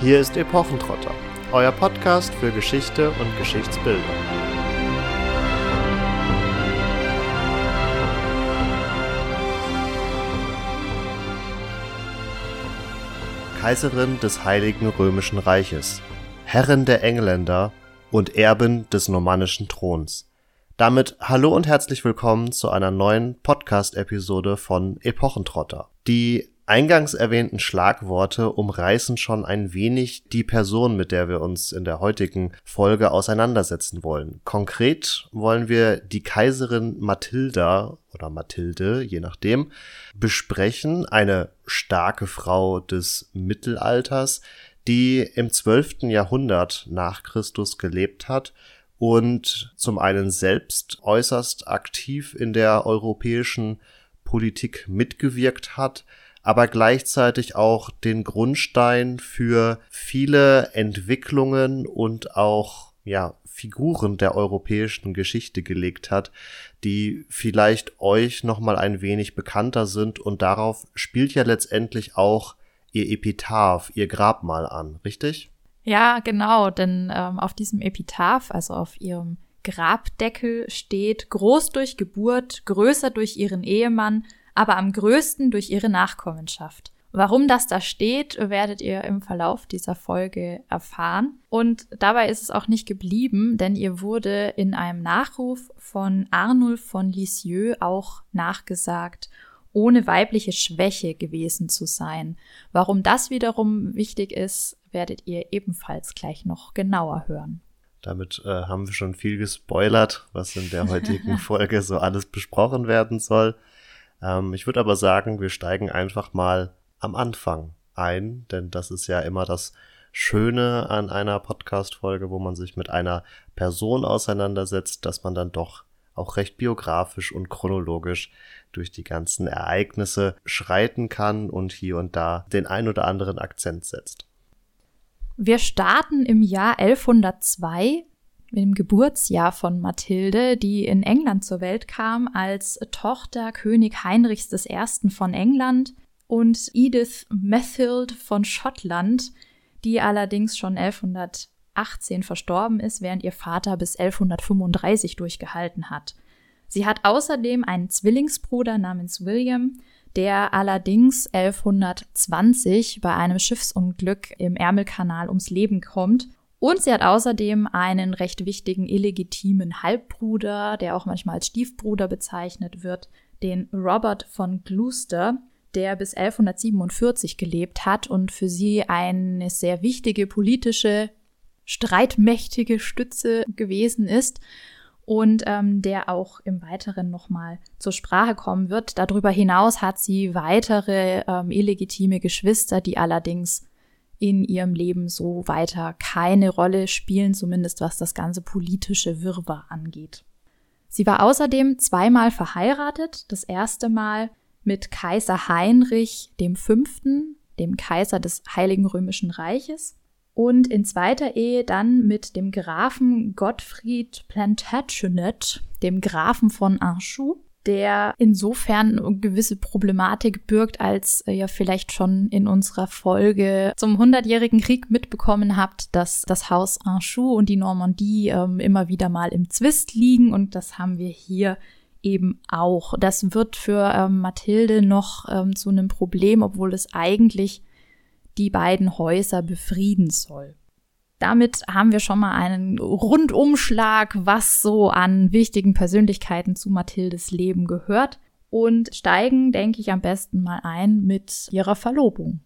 Hier ist Epochentrotter, euer Podcast für Geschichte und Geschichtsbildung. Kaiserin des Heiligen Römischen Reiches, Herrin der Engländer und Erbin des normannischen Throns. Damit hallo und herzlich willkommen zu einer neuen Podcast-Episode von Epochentrotter. Die eingangs erwähnten Schlagworte umreißen schon ein wenig die Person, mit der wir uns in der heutigen Folge auseinandersetzen wollen. Konkret wollen wir die Kaiserin Mathilda oder Mathilde, je nachdem, besprechen, eine starke Frau des Mittelalters, die im 12. Jahrhundert nach Christus gelebt hat und zum einen selbst äußerst aktiv in der europäischen Politik mitgewirkt hat, aber gleichzeitig auch den Grundstein für viele Entwicklungen und auch ja, Figuren der europäischen Geschichte gelegt hat, die vielleicht euch noch mal ein wenig bekannter sind und darauf spielt ja letztendlich auch ihr Epitaph, ihr Grabmal an, richtig? Ja, genau, denn ähm, auf diesem Epitaph, also auf ihrem Grabdeckel steht groß durch Geburt, größer durch ihren Ehemann, aber am größten durch ihre Nachkommenschaft. Warum das da steht, werdet ihr im Verlauf dieser Folge erfahren. Und dabei ist es auch nicht geblieben, denn ihr wurde in einem Nachruf von Arnulf von Lisieux auch nachgesagt, ohne weibliche Schwäche gewesen zu sein. Warum das wiederum wichtig ist, werdet ihr ebenfalls gleich noch genauer hören. Damit äh, haben wir schon viel gespoilert, was in der heutigen Folge so alles besprochen werden soll. Ähm, ich würde aber sagen, wir steigen einfach mal am Anfang ein, denn das ist ja immer das Schöne an einer Podcast-Folge, wo man sich mit einer Person auseinandersetzt, dass man dann doch auch recht biografisch und chronologisch durch die ganzen Ereignisse schreiten kann und hier und da den ein oder anderen Akzent setzt. Wir starten im Jahr 1102 dem Geburtsjahr von Mathilde, die in England zur Welt kam als Tochter König Heinrichs I. von England und Edith Methild von Schottland, die allerdings schon 1118 verstorben ist, während ihr Vater bis 1135 durchgehalten hat. Sie hat außerdem einen Zwillingsbruder namens William, der allerdings 1120 bei einem Schiffsunglück im Ärmelkanal ums Leben kommt und sie hat außerdem einen recht wichtigen illegitimen Halbbruder, der auch manchmal als Stiefbruder bezeichnet wird, den Robert von Gloucester, der bis 1147 gelebt hat und für sie eine sehr wichtige politische, streitmächtige Stütze gewesen ist und ähm, der auch im Weiteren nochmal zur Sprache kommen wird. Darüber hinaus hat sie weitere ähm, illegitime Geschwister, die allerdings in ihrem Leben so weiter keine Rolle spielen, zumindest was das ganze politische Wirrwarr angeht. Sie war außerdem zweimal verheiratet, das erste Mal mit Kaiser Heinrich V., dem Kaiser des Heiligen Römischen Reiches, und in zweiter Ehe dann mit dem Grafen Gottfried Plantagenet, dem Grafen von Anjou, der insofern gewisse Problematik birgt, als ihr vielleicht schon in unserer Folge zum Hundertjährigen Krieg mitbekommen habt, dass das Haus Anjou und die Normandie ähm, immer wieder mal im Zwist liegen und das haben wir hier eben auch. Das wird für ähm, Mathilde noch ähm, zu einem Problem, obwohl es eigentlich die beiden Häuser befrieden soll. Damit haben wir schon mal einen Rundumschlag, was so an wichtigen Persönlichkeiten zu Mathildes Leben gehört und steigen, denke ich, am besten mal ein mit ihrer Verlobung.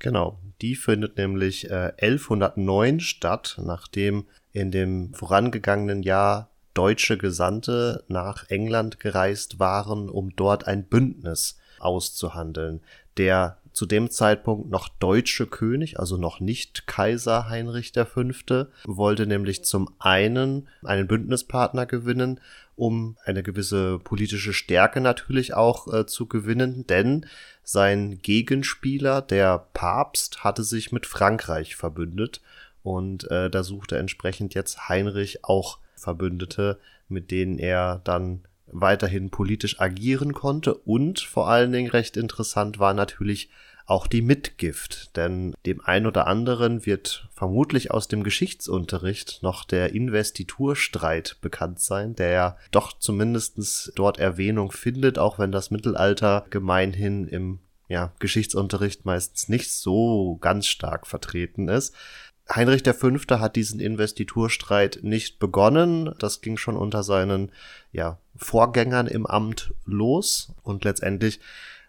Genau, die findet nämlich äh, 1109 statt, nachdem in dem vorangegangenen Jahr deutsche Gesandte nach England gereist waren, um dort ein Bündnis auszuhandeln. Der zu dem Zeitpunkt noch deutsche König, also noch nicht Kaiser Heinrich V., wollte nämlich zum einen einen Bündnispartner gewinnen, um eine gewisse politische Stärke natürlich auch äh, zu gewinnen, denn sein Gegenspieler, der Papst, hatte sich mit Frankreich verbündet und äh, da suchte entsprechend jetzt Heinrich auch Verbündete, mit denen er dann weiterhin politisch agieren konnte und vor allen Dingen recht interessant war natürlich auch die Mitgift. Denn dem einen oder anderen wird vermutlich aus dem Geschichtsunterricht noch der Investiturstreit bekannt sein, der ja doch zumindestens dort Erwähnung findet, auch wenn das Mittelalter gemeinhin im ja, Geschichtsunterricht meistens nicht so ganz stark vertreten ist. Heinrich V. hat diesen Investiturstreit nicht begonnen. Das ging schon unter seinen ja, Vorgängern im Amt los. Und letztendlich,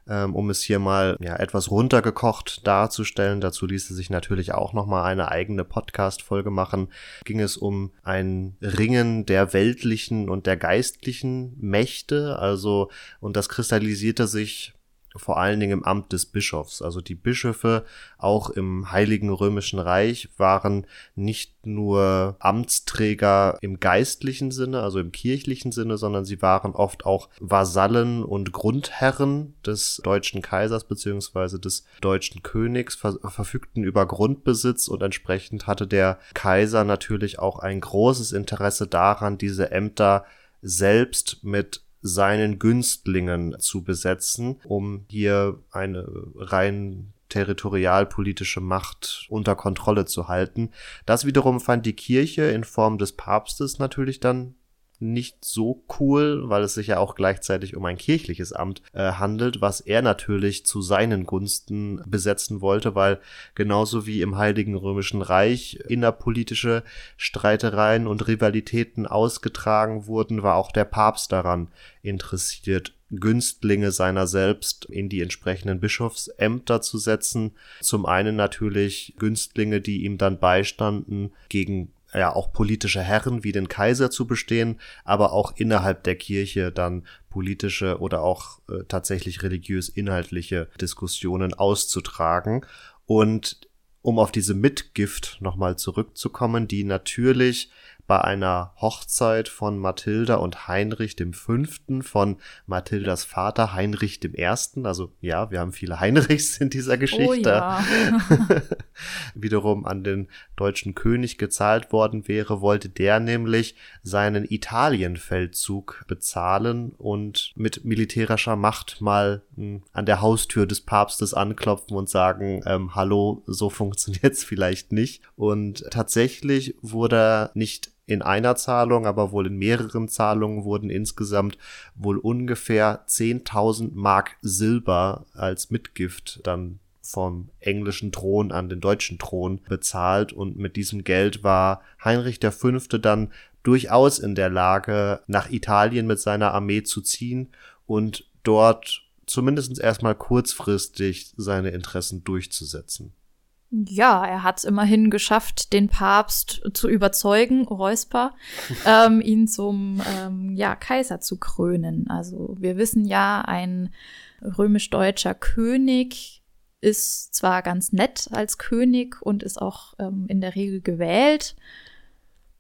ähm, um es hier mal ja, etwas runtergekocht darzustellen, dazu ließe sich natürlich auch nochmal eine eigene Podcast-Folge machen, ging es um ein Ringen der weltlichen und der geistlichen Mächte. Also, und das kristallisierte sich vor allen Dingen im Amt des Bischofs. Also die Bischöfe auch im Heiligen Römischen Reich waren nicht nur Amtsträger im geistlichen Sinne, also im kirchlichen Sinne, sondern sie waren oft auch Vasallen und Grundherren des deutschen Kaisers beziehungsweise des deutschen Königs, ver verfügten über Grundbesitz und entsprechend hatte der Kaiser natürlich auch ein großes Interesse daran, diese Ämter selbst mit seinen Günstlingen zu besetzen, um hier eine rein territorialpolitische Macht unter Kontrolle zu halten. Das wiederum fand die Kirche in Form des Papstes natürlich dann nicht so cool, weil es sich ja auch gleichzeitig um ein kirchliches Amt äh, handelt, was er natürlich zu seinen Gunsten besetzen wollte, weil genauso wie im Heiligen Römischen Reich innerpolitische Streitereien und Rivalitäten ausgetragen wurden, war auch der Papst daran interessiert, Günstlinge seiner selbst in die entsprechenden Bischofsämter zu setzen. Zum einen natürlich Günstlinge, die ihm dann beistanden gegen ja auch politische Herren wie den Kaiser zu bestehen, aber auch innerhalb der Kirche dann politische oder auch äh, tatsächlich religiös inhaltliche Diskussionen auszutragen. Und um auf diese Mitgift nochmal zurückzukommen, die natürlich bei einer Hochzeit von Mathilda und Heinrich dem Fünften von Mathildas Vater Heinrich dem Ersten. Also ja, wir haben viele Heinrichs in dieser oh Geschichte. Oh ja. Wiederum an den deutschen König gezahlt worden wäre, wollte der nämlich seinen Italienfeldzug bezahlen und mit militärischer Macht mal hm, an der Haustür des Papstes anklopfen und sagen, ähm, hallo, so funktioniert's vielleicht nicht. Und tatsächlich wurde nicht in einer Zahlung, aber wohl in mehreren Zahlungen wurden insgesamt wohl ungefähr 10.000 Mark Silber als Mitgift dann vom englischen Thron an den deutschen Thron bezahlt und mit diesem Geld war Heinrich V. dann durchaus in der Lage, nach Italien mit seiner Armee zu ziehen und dort zumindest erstmal kurzfristig seine Interessen durchzusetzen. Ja, er hat es immerhin geschafft, den Papst zu überzeugen, Räusper, ähm, ihn zum ähm, ja, Kaiser zu krönen. Also wir wissen ja, ein römisch-deutscher König ist zwar ganz nett als König und ist auch ähm, in der Regel gewählt,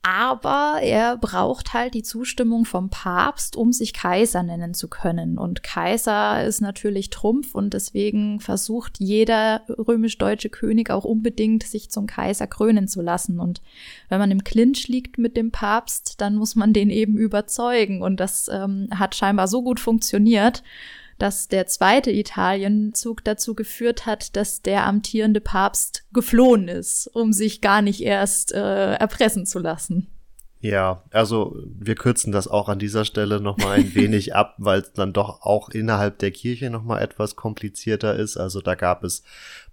aber er braucht halt die Zustimmung vom Papst, um sich Kaiser nennen zu können. Und Kaiser ist natürlich Trumpf und deswegen versucht jeder römisch-deutsche König auch unbedingt, sich zum Kaiser krönen zu lassen. Und wenn man im Clinch liegt mit dem Papst, dann muss man den eben überzeugen. Und das ähm, hat scheinbar so gut funktioniert, dass der zweite Italienzug dazu geführt hat, dass der amtierende Papst geflohen ist, um sich gar nicht erst äh, erpressen zu lassen. Ja, also wir kürzen das auch an dieser Stelle nochmal ein wenig ab, weil es dann doch auch innerhalb der Kirche nochmal etwas komplizierter ist. Also da gab es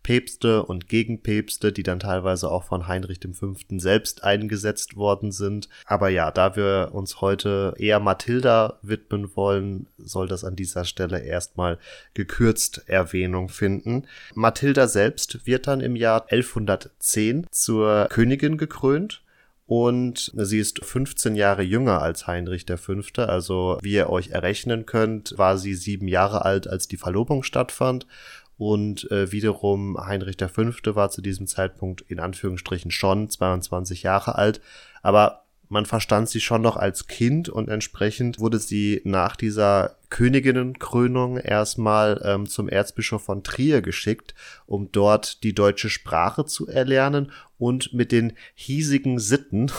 Päpste und Gegenpäpste, die dann teilweise auch von Heinrich V. selbst eingesetzt worden sind. Aber ja, da wir uns heute eher Mathilda widmen wollen, soll das an dieser Stelle erstmal gekürzt Erwähnung finden. Mathilda selbst wird dann im Jahr 1110 zur Königin gekrönt und sie ist 15 Jahre jünger als Heinrich V. Also wie ihr euch errechnen könnt, war sie sieben Jahre alt, als die Verlobung stattfand. Und äh, wiederum Heinrich V. war zu diesem Zeitpunkt in Anführungsstrichen schon 22 Jahre alt. Aber man verstand sie schon noch als Kind und entsprechend wurde sie nach dieser Königinnenkrönung erstmal ähm, zum Erzbischof von Trier geschickt, um dort die deutsche Sprache zu erlernen und mit den hiesigen Sitten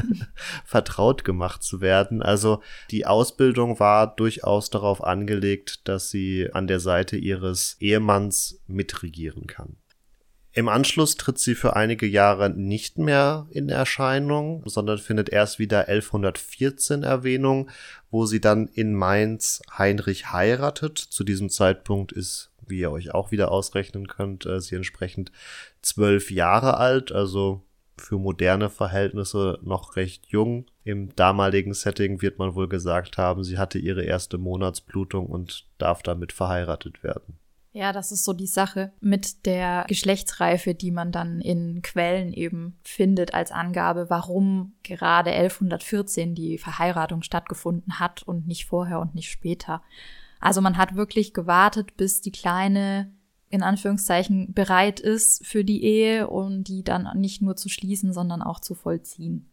vertraut gemacht zu werden. Also die Ausbildung war durchaus darauf angelegt, dass sie an der Seite ihres Ehemanns mitregieren kann. Im Anschluss tritt sie für einige Jahre nicht mehr in Erscheinung, sondern findet erst wieder 1114 Erwähnung, wo sie dann in Mainz Heinrich heiratet. Zu diesem Zeitpunkt ist, wie ihr euch auch wieder ausrechnen könnt, äh, sie entsprechend zwölf Jahre alt, also für moderne Verhältnisse noch recht jung. Im damaligen Setting wird man wohl gesagt haben, sie hatte ihre erste Monatsblutung und darf damit verheiratet werden. Ja, das ist so die Sache mit der Geschlechtsreife, die man dann in Quellen eben findet als Angabe, warum gerade 1114 die Verheiratung stattgefunden hat und nicht vorher und nicht später. Also man hat wirklich gewartet, bis die Kleine in Anführungszeichen bereit ist für die Ehe und die dann nicht nur zu schließen, sondern auch zu vollziehen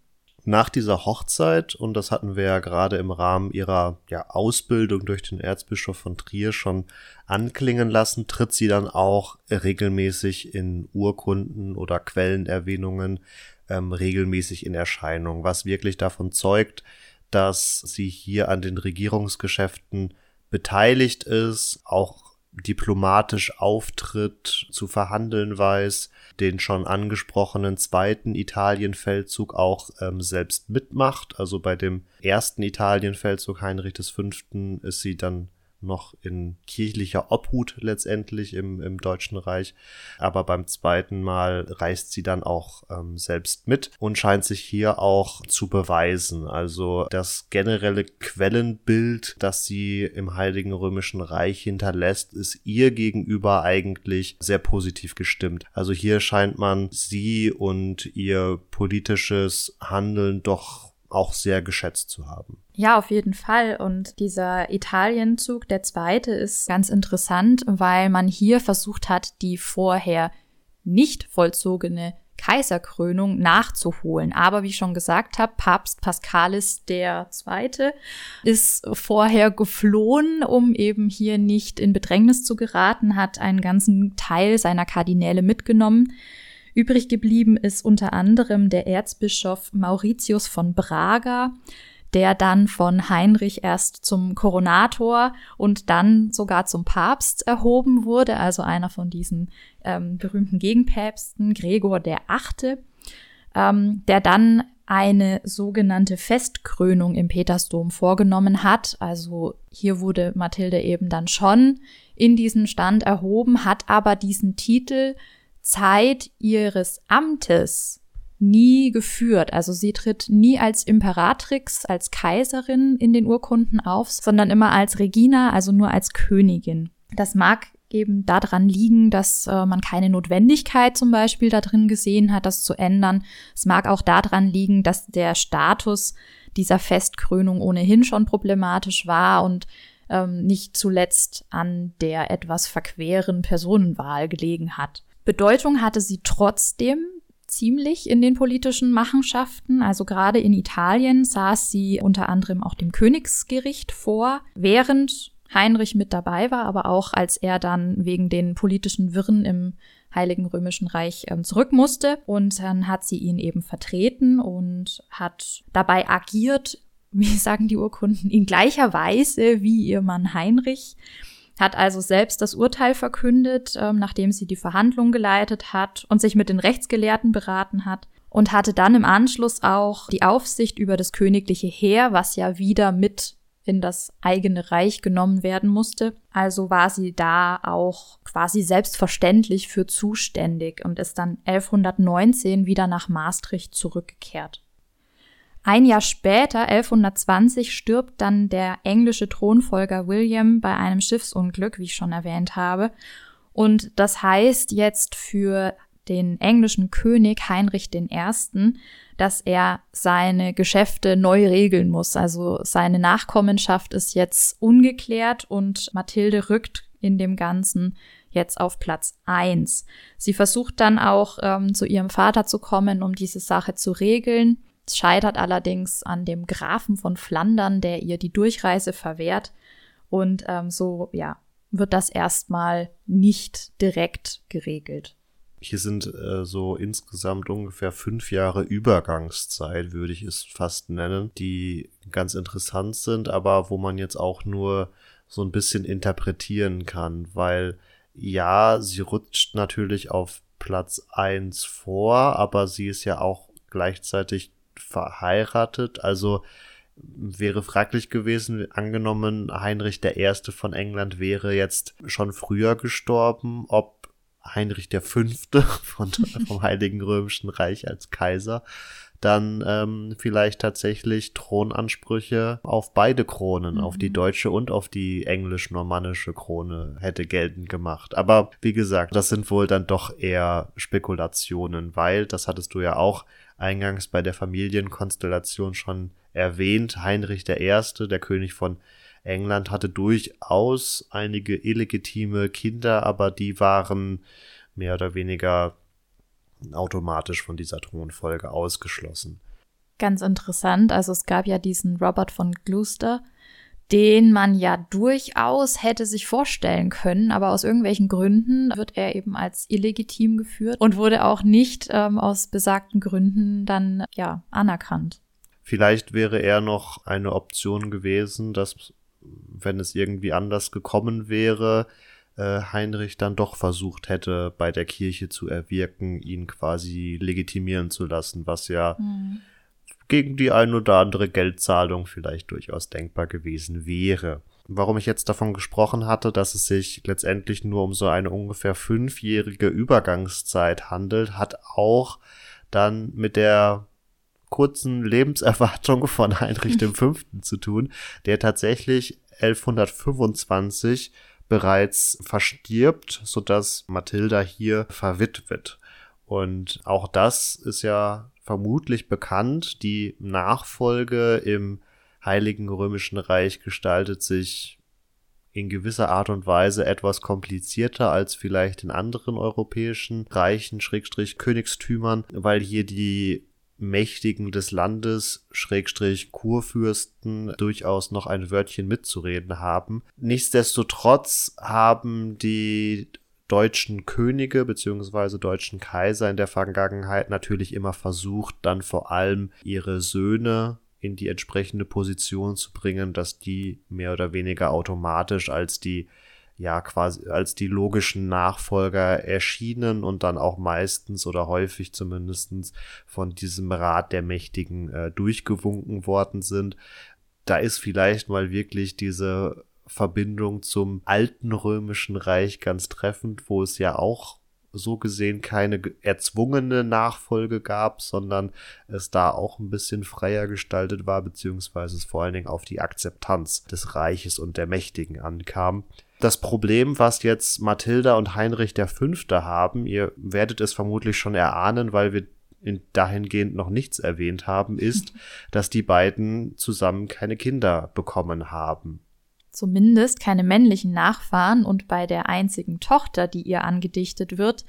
nach dieser Hochzeit, und das hatten wir ja gerade im Rahmen ihrer ja, Ausbildung durch den Erzbischof von Trier schon anklingen lassen, tritt sie dann auch regelmäßig in Urkunden oder Quellenerwähnungen ähm, regelmäßig in Erscheinung, was wirklich davon zeugt, dass sie hier an den Regierungsgeschäften beteiligt ist, auch diplomatisch auftritt, zu verhandeln weiß, den schon angesprochenen zweiten Italienfeldzug auch ähm, selbst mitmacht. Also bei dem ersten Italienfeldzug Heinrich V. ist sie dann noch in kirchlicher Obhut letztendlich im, im Deutschen Reich. Aber beim zweiten Mal reist sie dann auch ähm, selbst mit und scheint sich hier auch zu beweisen. Also das generelle Quellenbild, das sie im Heiligen Römischen Reich hinterlässt, ist ihr gegenüber eigentlich sehr positiv gestimmt. Also hier scheint man sie und ihr politisches Handeln doch auch sehr geschätzt zu haben. Ja, auf jeden Fall. Und dieser Italienzug, der zweite, ist ganz interessant, weil man hier versucht hat, die vorher nicht vollzogene Kaiserkrönung nachzuholen. Aber wie ich schon gesagt habe, Papst Paschalis der Zweite ist vorher geflohen, um eben hier nicht in Bedrängnis zu geraten, hat einen ganzen Teil seiner Kardinäle mitgenommen Übrig geblieben ist unter anderem der Erzbischof Mauritius von Braga, der dann von Heinrich erst zum Koronator und dann sogar zum Papst erhoben wurde, also einer von diesen ähm, berühmten Gegenpäpsten, Gregor der Achte, ähm, der dann eine sogenannte Festkrönung im Petersdom vorgenommen hat. Also hier wurde Mathilde eben dann schon in diesen Stand erhoben, hat aber diesen Titel Zeit ihres Amtes nie geführt. Also sie tritt nie als Imperatrix, als Kaiserin in den Urkunden auf, sondern immer als Regina, also nur als Königin. Das mag eben daran liegen, dass äh, man keine Notwendigkeit zum Beispiel da drin gesehen hat, das zu ändern. Es mag auch daran liegen, dass der Status dieser Festkrönung ohnehin schon problematisch war und ähm, nicht zuletzt an der etwas verqueren Personenwahl gelegen hat. Bedeutung hatte sie trotzdem ziemlich in den politischen Machenschaften. Also gerade in Italien saß sie unter anderem auch dem Königsgericht vor, während Heinrich mit dabei war, aber auch als er dann wegen den politischen Wirren im Heiligen Römischen Reich ähm, zurück musste. Und dann hat sie ihn eben vertreten und hat dabei agiert, wie sagen die Urkunden, in gleicher Weise wie ihr Mann Heinrich hat also selbst das Urteil verkündet, ähm, nachdem sie die Verhandlung geleitet hat und sich mit den Rechtsgelehrten beraten hat und hatte dann im Anschluss auch die Aufsicht über das königliche Heer, was ja wieder mit in das eigene Reich genommen werden musste. Also war sie da auch quasi selbstverständlich für zuständig und ist dann 1119 wieder nach Maastricht zurückgekehrt. Ein Jahr später, 1120, stirbt dann der englische Thronfolger William bei einem Schiffsunglück, wie ich schon erwähnt habe. Und das heißt jetzt für den englischen König Heinrich I., dass er seine Geschäfte neu regeln muss. Also seine Nachkommenschaft ist jetzt ungeklärt und Mathilde rückt in dem Ganzen jetzt auf Platz eins. Sie versucht dann auch ähm, zu ihrem Vater zu kommen, um diese Sache zu regeln. Es scheitert allerdings an dem Grafen von Flandern, der ihr die Durchreise verwehrt. Und ähm, so, ja, wird das erstmal nicht direkt geregelt. Hier sind äh, so insgesamt ungefähr fünf Jahre Übergangszeit, würde ich es fast nennen, die ganz interessant sind, aber wo man jetzt auch nur so ein bisschen interpretieren kann, weil ja, sie rutscht natürlich auf Platz eins vor, aber sie ist ja auch gleichzeitig verheiratet, also wäre fraglich gewesen, angenommen Heinrich der Erste von England wäre jetzt schon früher gestorben, ob Heinrich der Fünfte von, vom Heiligen Römischen Reich als Kaiser dann ähm, vielleicht tatsächlich Thronansprüche auf beide Kronen, mhm. auf die mhm. deutsche und auf die englisch-normannische Krone hätte geltend gemacht. Aber wie gesagt, das sind wohl dann doch eher Spekulationen, weil, das hattest du ja auch eingangs bei der Familienkonstellation schon erwähnt, Heinrich Erste, der König von England hatte durchaus einige illegitime Kinder, aber die waren mehr oder weniger automatisch von dieser Thronfolge ausgeschlossen. Ganz interessant, also es gab ja diesen Robert von Gloucester, den man ja durchaus hätte sich vorstellen können, aber aus irgendwelchen Gründen wird er eben als illegitim geführt und wurde auch nicht ähm, aus besagten Gründen dann ja anerkannt. Vielleicht wäre er noch eine Option gewesen, dass wenn es irgendwie anders gekommen wäre, äh, Heinrich dann doch versucht hätte, bei der Kirche zu erwirken, ihn quasi legitimieren zu lassen, was ja mhm. Gegen die ein oder andere Geldzahlung vielleicht durchaus denkbar gewesen wäre. Warum ich jetzt davon gesprochen hatte, dass es sich letztendlich nur um so eine ungefähr fünfjährige Übergangszeit handelt, hat auch dann mit der kurzen Lebenserwartung von Heinrich V. zu tun, der tatsächlich 1125 bereits verstirbt, sodass Mathilda hier verwitwet. Und auch das ist ja vermutlich bekannt. Die Nachfolge im Heiligen Römischen Reich gestaltet sich in gewisser Art und Weise etwas komplizierter als vielleicht in anderen europäischen Reichen, Schrägstrich Königstümern, weil hier die Mächtigen des Landes, Schrägstrich Kurfürsten, durchaus noch ein Wörtchen mitzureden haben. Nichtsdestotrotz haben die deutschen Könige beziehungsweise deutschen Kaiser in der Vergangenheit natürlich immer versucht, dann vor allem ihre Söhne in die entsprechende Position zu bringen, dass die mehr oder weniger automatisch als die ja quasi als die logischen Nachfolger erschienen und dann auch meistens oder häufig zumindestens von diesem Rat der Mächtigen äh, durchgewunken worden sind. Da ist vielleicht mal wirklich diese Verbindung zum alten römischen Reich ganz treffend, wo es ja auch so gesehen keine erzwungene Nachfolge gab, sondern es da auch ein bisschen freier gestaltet war, beziehungsweise es vor allen Dingen auf die Akzeptanz des Reiches und der Mächtigen ankam. Das Problem, was jetzt Mathilda und Heinrich der Fünfte haben, ihr werdet es vermutlich schon erahnen, weil wir in dahingehend noch nichts erwähnt haben, ist, dass die beiden zusammen keine Kinder bekommen haben. Zumindest keine männlichen Nachfahren und bei der einzigen Tochter, die ihr angedichtet wird,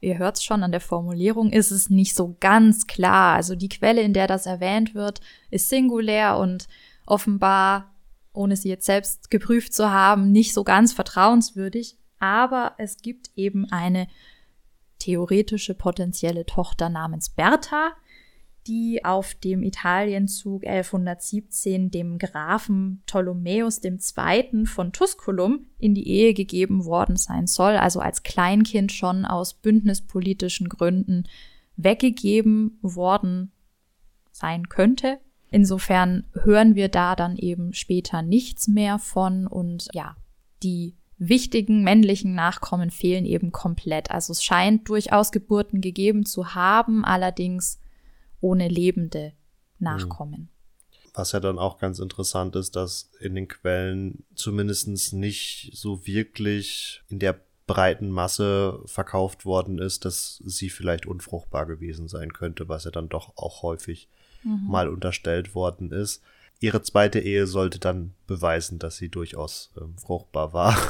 ihr hört's schon an der Formulierung, ist es nicht so ganz klar. Also die Quelle, in der das erwähnt wird, ist singulär und offenbar ohne sie jetzt selbst geprüft zu haben, nicht so ganz vertrauenswürdig. Aber es gibt eben eine theoretische potenzielle Tochter namens Bertha, die auf dem Italienzug 1117 dem Grafen Ptolemäus II. von Tusculum in die Ehe gegeben worden sein soll, also als Kleinkind schon aus bündnispolitischen Gründen weggegeben worden sein könnte. Insofern hören wir da dann eben später nichts mehr von und ja, die wichtigen männlichen Nachkommen fehlen eben komplett. Also es scheint durchaus Geburten gegeben zu haben, allerdings ohne lebende Nachkommen. Was ja dann auch ganz interessant ist, dass in den Quellen zumindest nicht so wirklich in der breiten Masse verkauft worden ist, dass sie vielleicht unfruchtbar gewesen sein könnte, was ja dann doch auch häufig mhm. mal unterstellt worden ist. Ihre zweite Ehe sollte dann beweisen, dass sie durchaus ähm, fruchtbar war.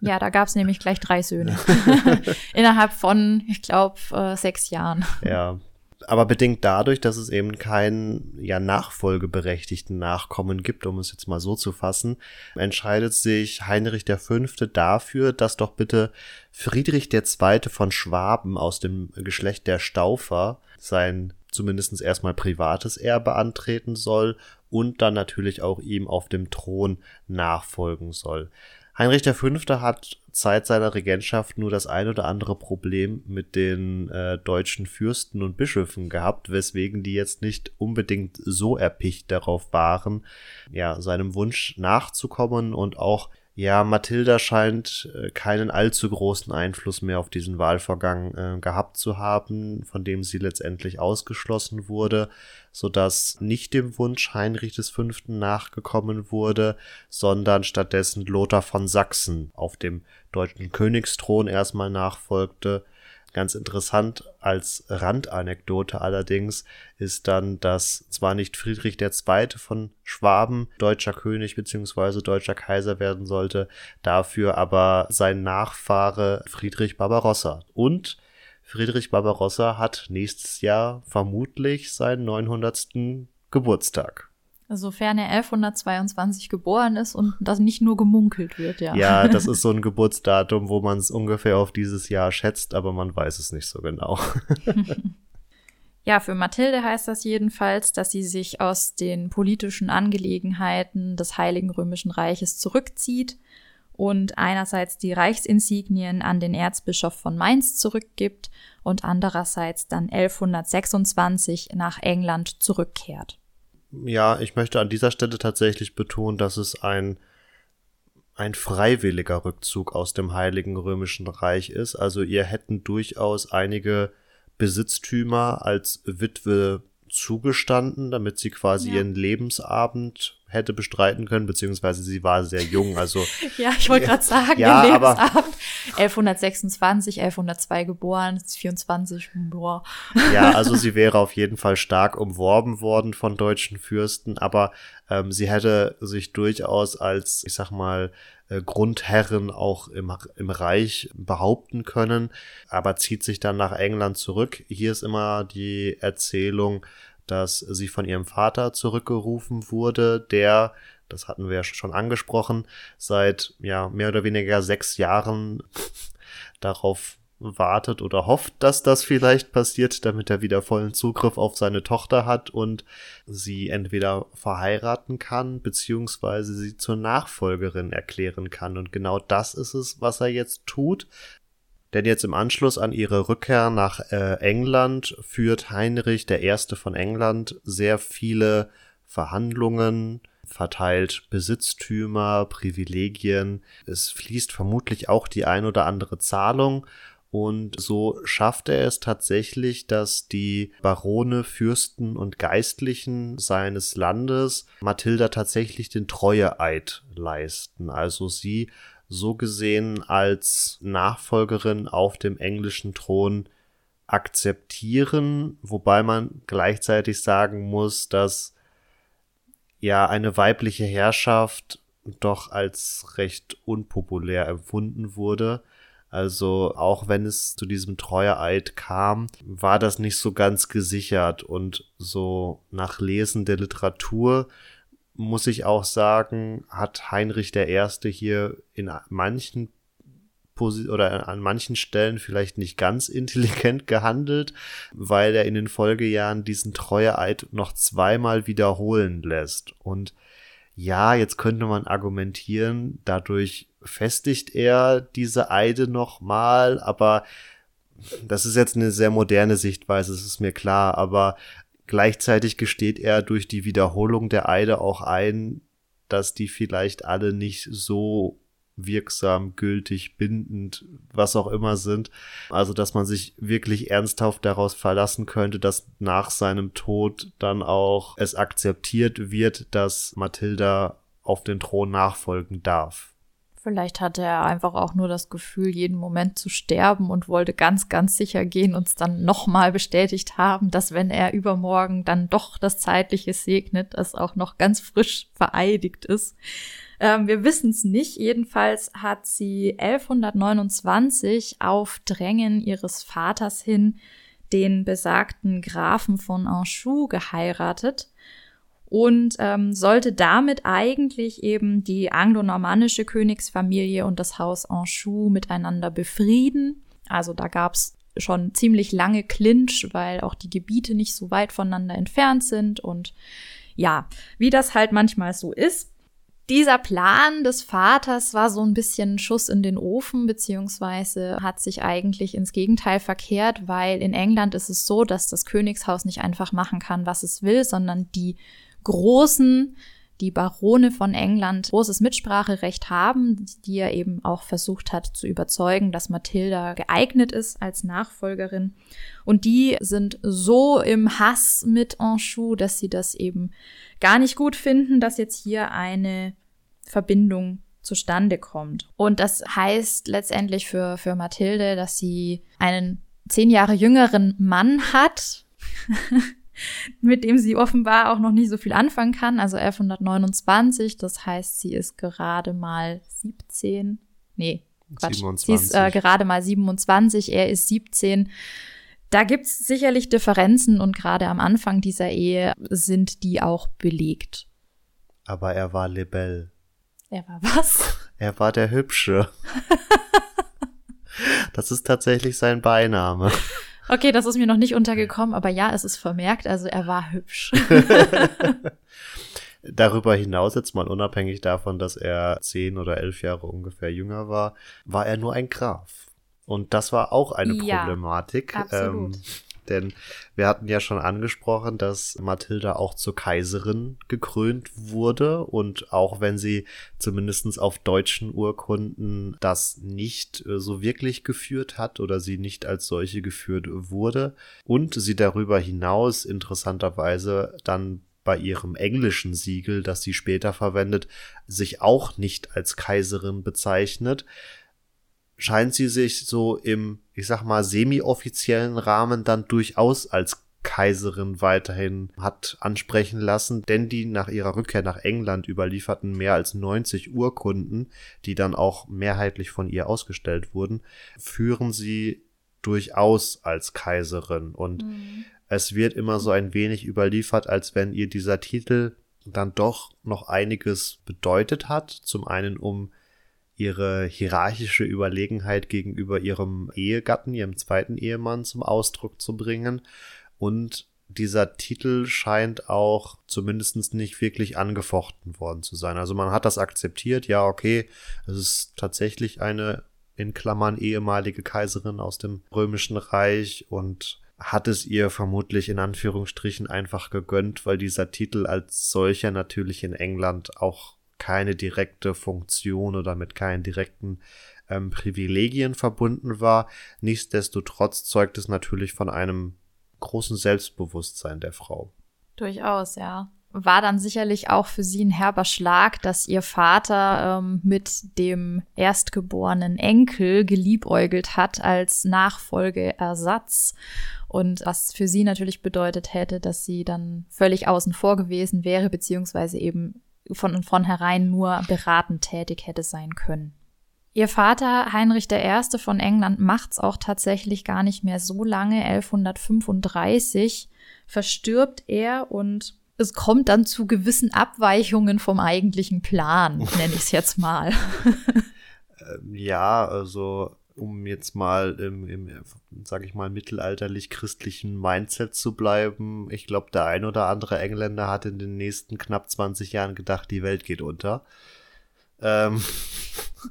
Ja, da gab es nämlich gleich drei Söhne. Innerhalb von, ich glaube, äh, sechs Jahren. Ja, aber bedingt dadurch, dass es eben keinen ja nachfolgeberechtigten Nachkommen gibt, um es jetzt mal so zu fassen, entscheidet sich Heinrich V. dafür, dass doch bitte Friedrich II. von Schwaben aus dem Geschlecht der Staufer sein zumindest erstmal privates Erbe antreten soll und dann natürlich auch ihm auf dem Thron nachfolgen soll. Heinrich V. hat Zeit seiner Regentschaft nur das ein oder andere Problem mit den äh, deutschen Fürsten und Bischöfen gehabt, weswegen die jetzt nicht unbedingt so erpicht darauf waren, ja, seinem Wunsch nachzukommen und auch ja, Mathilda scheint äh, keinen allzu großen Einfluss mehr auf diesen Wahlvorgang äh, gehabt zu haben, von dem sie letztendlich ausgeschlossen wurde, so dass nicht dem Wunsch Heinrich V. nachgekommen wurde, sondern stattdessen Lothar von Sachsen auf dem deutschen Königsthron erstmal nachfolgte Ganz interessant als Randanekdote allerdings ist dann, dass zwar nicht Friedrich II. von Schwaben deutscher König bzw. deutscher Kaiser werden sollte, dafür aber sein Nachfahre Friedrich Barbarossa. Und Friedrich Barbarossa hat nächstes Jahr vermutlich seinen 900. Geburtstag. Sofern er 1122 geboren ist und das nicht nur gemunkelt wird, ja. Ja, das ist so ein Geburtsdatum, wo man es ungefähr auf dieses Jahr schätzt, aber man weiß es nicht so genau. ja, für Mathilde heißt das jedenfalls, dass sie sich aus den politischen Angelegenheiten des Heiligen Römischen Reiches zurückzieht und einerseits die Reichsinsignien an den Erzbischof von Mainz zurückgibt und andererseits dann 1126 nach England zurückkehrt ja, ich möchte an dieser Stelle tatsächlich betonen, dass es ein ein freiwilliger Rückzug aus dem Heiligen Römischen Reich ist. Also ihr hätten durchaus einige Besitztümer als Witwe zugestanden, damit sie quasi ja. ihren Lebensabend hätte bestreiten können, beziehungsweise sie war sehr jung, also. ja, ich wollte gerade sagen, ja, ihr Lebensabend. 1126, 1102 geboren, 24, boah. ja, also sie wäre auf jeden Fall stark umworben worden von deutschen Fürsten, aber ähm, sie hätte sich durchaus als, ich sag mal, äh, Grundherren auch im, im Reich behaupten können, aber zieht sich dann nach England zurück. Hier ist immer die Erzählung, dass sie von ihrem Vater zurückgerufen wurde, der, das hatten wir ja schon angesprochen, seit ja mehr oder weniger sechs Jahren darauf wartet oder hofft, dass das vielleicht passiert, damit er wieder vollen Zugriff auf seine Tochter hat und sie entweder verheiraten kann, beziehungsweise sie zur Nachfolgerin erklären kann. Und genau das ist es, was er jetzt tut. Denn jetzt im Anschluss an ihre Rückkehr nach äh, England führt Heinrich Erste von England sehr viele Verhandlungen, verteilt Besitztümer, Privilegien. Es fließt vermutlich auch die ein oder andere Zahlung. Und so schafft er es tatsächlich, dass die Barone, Fürsten und Geistlichen seines Landes Mathilda tatsächlich den Treueeid leisten. Also sie so gesehen als Nachfolgerin auf dem englischen Thron akzeptieren, wobei man gleichzeitig sagen muss, dass ja eine weibliche Herrschaft doch als recht unpopulär empfunden wurde. Also auch wenn es zu diesem Treueeid kam, war das nicht so ganz gesichert und so nach Lesen der Literatur muss ich auch sagen, hat Heinrich der Erste hier in manchen Posi oder an manchen Stellen vielleicht nicht ganz intelligent gehandelt, weil er in den Folgejahren diesen Treueeid noch zweimal wiederholen lässt. Und ja, jetzt könnte man argumentieren, dadurch festigt er diese Eide nochmal, aber das ist jetzt eine sehr moderne Sichtweise, das ist mir klar, aber Gleichzeitig gesteht er durch die Wiederholung der Eide auch ein, dass die vielleicht alle nicht so wirksam, gültig, bindend, was auch immer sind. Also, dass man sich wirklich ernsthaft daraus verlassen könnte, dass nach seinem Tod dann auch es akzeptiert wird, dass Mathilda auf den Thron nachfolgen darf. Vielleicht hatte er einfach auch nur das Gefühl, jeden Moment zu sterben und wollte ganz, ganz sicher gehen, uns dann nochmal bestätigt haben, dass wenn er übermorgen dann doch das Zeitliche segnet, es auch noch ganz frisch vereidigt ist. Ähm, wir wissen es nicht. Jedenfalls hat sie 1129 auf Drängen ihres Vaters hin den besagten Grafen von Anjou geheiratet und ähm, sollte damit eigentlich eben die anglo-normannische Königsfamilie und das Haus Anjou miteinander befrieden. Also da gab's schon ziemlich lange Clinch, weil auch die Gebiete nicht so weit voneinander entfernt sind und ja, wie das halt manchmal so ist. Dieser Plan des Vaters war so ein bisschen Schuss in den Ofen, beziehungsweise hat sich eigentlich ins Gegenteil verkehrt, weil in England ist es so, dass das Königshaus nicht einfach machen kann, was es will, sondern die großen die Barone von England großes Mitspracherecht haben, die er eben auch versucht hat zu überzeugen, dass Mathilda geeignet ist als Nachfolgerin. Und die sind so im Hass mit Anjou, dass sie das eben gar nicht gut finden, dass jetzt hier eine Verbindung zustande kommt. Und das heißt letztendlich für, für Mathilde, dass sie einen zehn Jahre jüngeren Mann hat. mit dem sie offenbar auch noch nicht so viel anfangen kann, also 1129, das heißt, sie ist gerade mal 17, nee, Quatsch, 27. sie ist äh, gerade mal 27, er ist 17. Da gibt's sicherlich Differenzen und gerade am Anfang dieser Ehe sind die auch belegt. Aber er war Lebel. Er war was? Er war der Hübsche. das ist tatsächlich sein Beiname. Okay, das ist mir noch nicht untergekommen, aber ja, es ist vermerkt, also er war hübsch. Darüber hinaus, jetzt mal unabhängig davon, dass er zehn oder elf Jahre ungefähr jünger war, war er nur ein Graf. Und das war auch eine ja, Problematik. Absolut. Ähm, denn wir hatten ja schon angesprochen, dass Mathilda auch zur Kaiserin gekrönt wurde und auch wenn sie zumindestens auf deutschen Urkunden das nicht äh, so wirklich geführt hat oder sie nicht als solche geführt wurde und sie darüber hinaus interessanterweise dann bei ihrem englischen Siegel, das sie später verwendet, sich auch nicht als Kaiserin bezeichnet, scheint sie sich so im, ich sag mal, semi-offiziellen Rahmen dann durchaus als Kaiserin weiterhin hat ansprechen lassen, denn die nach ihrer Rückkehr nach England überlieferten mehr als 90 Urkunden, die dann auch mehrheitlich von ihr ausgestellt wurden, führen sie durchaus als Kaiserin. Und mhm. es wird immer so ein wenig überliefert, als wenn ihr dieser Titel dann doch noch einiges bedeutet hat, zum einen um ihre hierarchische Überlegenheit gegenüber ihrem Ehegatten, ihrem zweiten Ehemann zum Ausdruck zu bringen. Und dieser Titel scheint auch zumindest nicht wirklich angefochten worden zu sein. Also man hat das akzeptiert, ja, okay, es ist tatsächlich eine in Klammern ehemalige Kaiserin aus dem römischen Reich und hat es ihr vermutlich in Anführungsstrichen einfach gegönnt, weil dieser Titel als solcher natürlich in England auch keine direkte Funktion oder mit keinen direkten ähm, Privilegien verbunden war. Nichtsdestotrotz zeugt es natürlich von einem großen Selbstbewusstsein der Frau. Durchaus, ja. War dann sicherlich auch für sie ein herber Schlag, dass ihr Vater ähm, mit dem erstgeborenen Enkel geliebäugelt hat als Nachfolgeersatz. Und was für sie natürlich bedeutet hätte, dass sie dann völlig außen vor gewesen wäre, beziehungsweise eben von vornherein nur beratend tätig hätte sein können. Ihr Vater Heinrich I. von England macht's auch tatsächlich gar nicht mehr so lange. 1135 verstirbt er und es kommt dann zu gewissen Abweichungen vom eigentlichen Plan, nenne ich es jetzt mal. Ähm, ja, also um jetzt mal im, im sag ich mal, mittelalterlich-christlichen Mindset zu bleiben, ich glaube, der ein oder andere Engländer hat in den nächsten knapp 20 Jahren gedacht, die Welt geht unter. Ähm,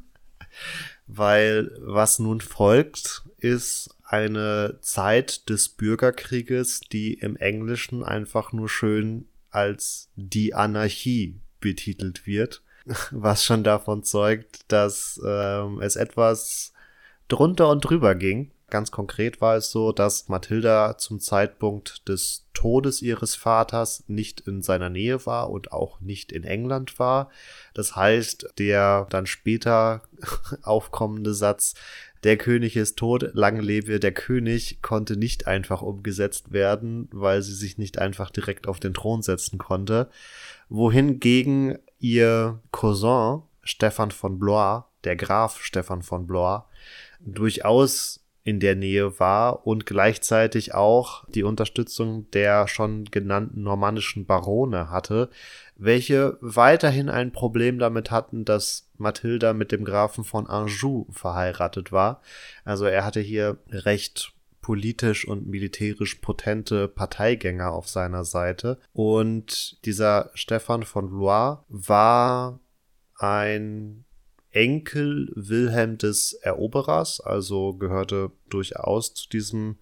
weil was nun folgt, ist eine Zeit des Bürgerkrieges, die im Englischen einfach nur schön als die Anarchie betitelt wird, was schon davon zeugt, dass ähm, es etwas drunter und drüber ging. Ganz konkret war es so, dass Mathilda zum Zeitpunkt des Todes ihres Vaters nicht in seiner Nähe war und auch nicht in England war. Das heißt, der dann später aufkommende Satz, der König ist tot, lang lebe der König, konnte nicht einfach umgesetzt werden, weil sie sich nicht einfach direkt auf den Thron setzen konnte. Wohingegen ihr Cousin Stefan von Blois, der Graf Stefan von Blois, durchaus in der Nähe war und gleichzeitig auch die Unterstützung der schon genannten normannischen Barone hatte, welche weiterhin ein Problem damit hatten, dass Mathilda mit dem Grafen von Anjou verheiratet war. Also er hatte hier recht politisch und militärisch potente Parteigänger auf seiner Seite. Und dieser Stefan von Blois war ein Enkel Wilhelm des Eroberers, also gehörte durchaus zu diesem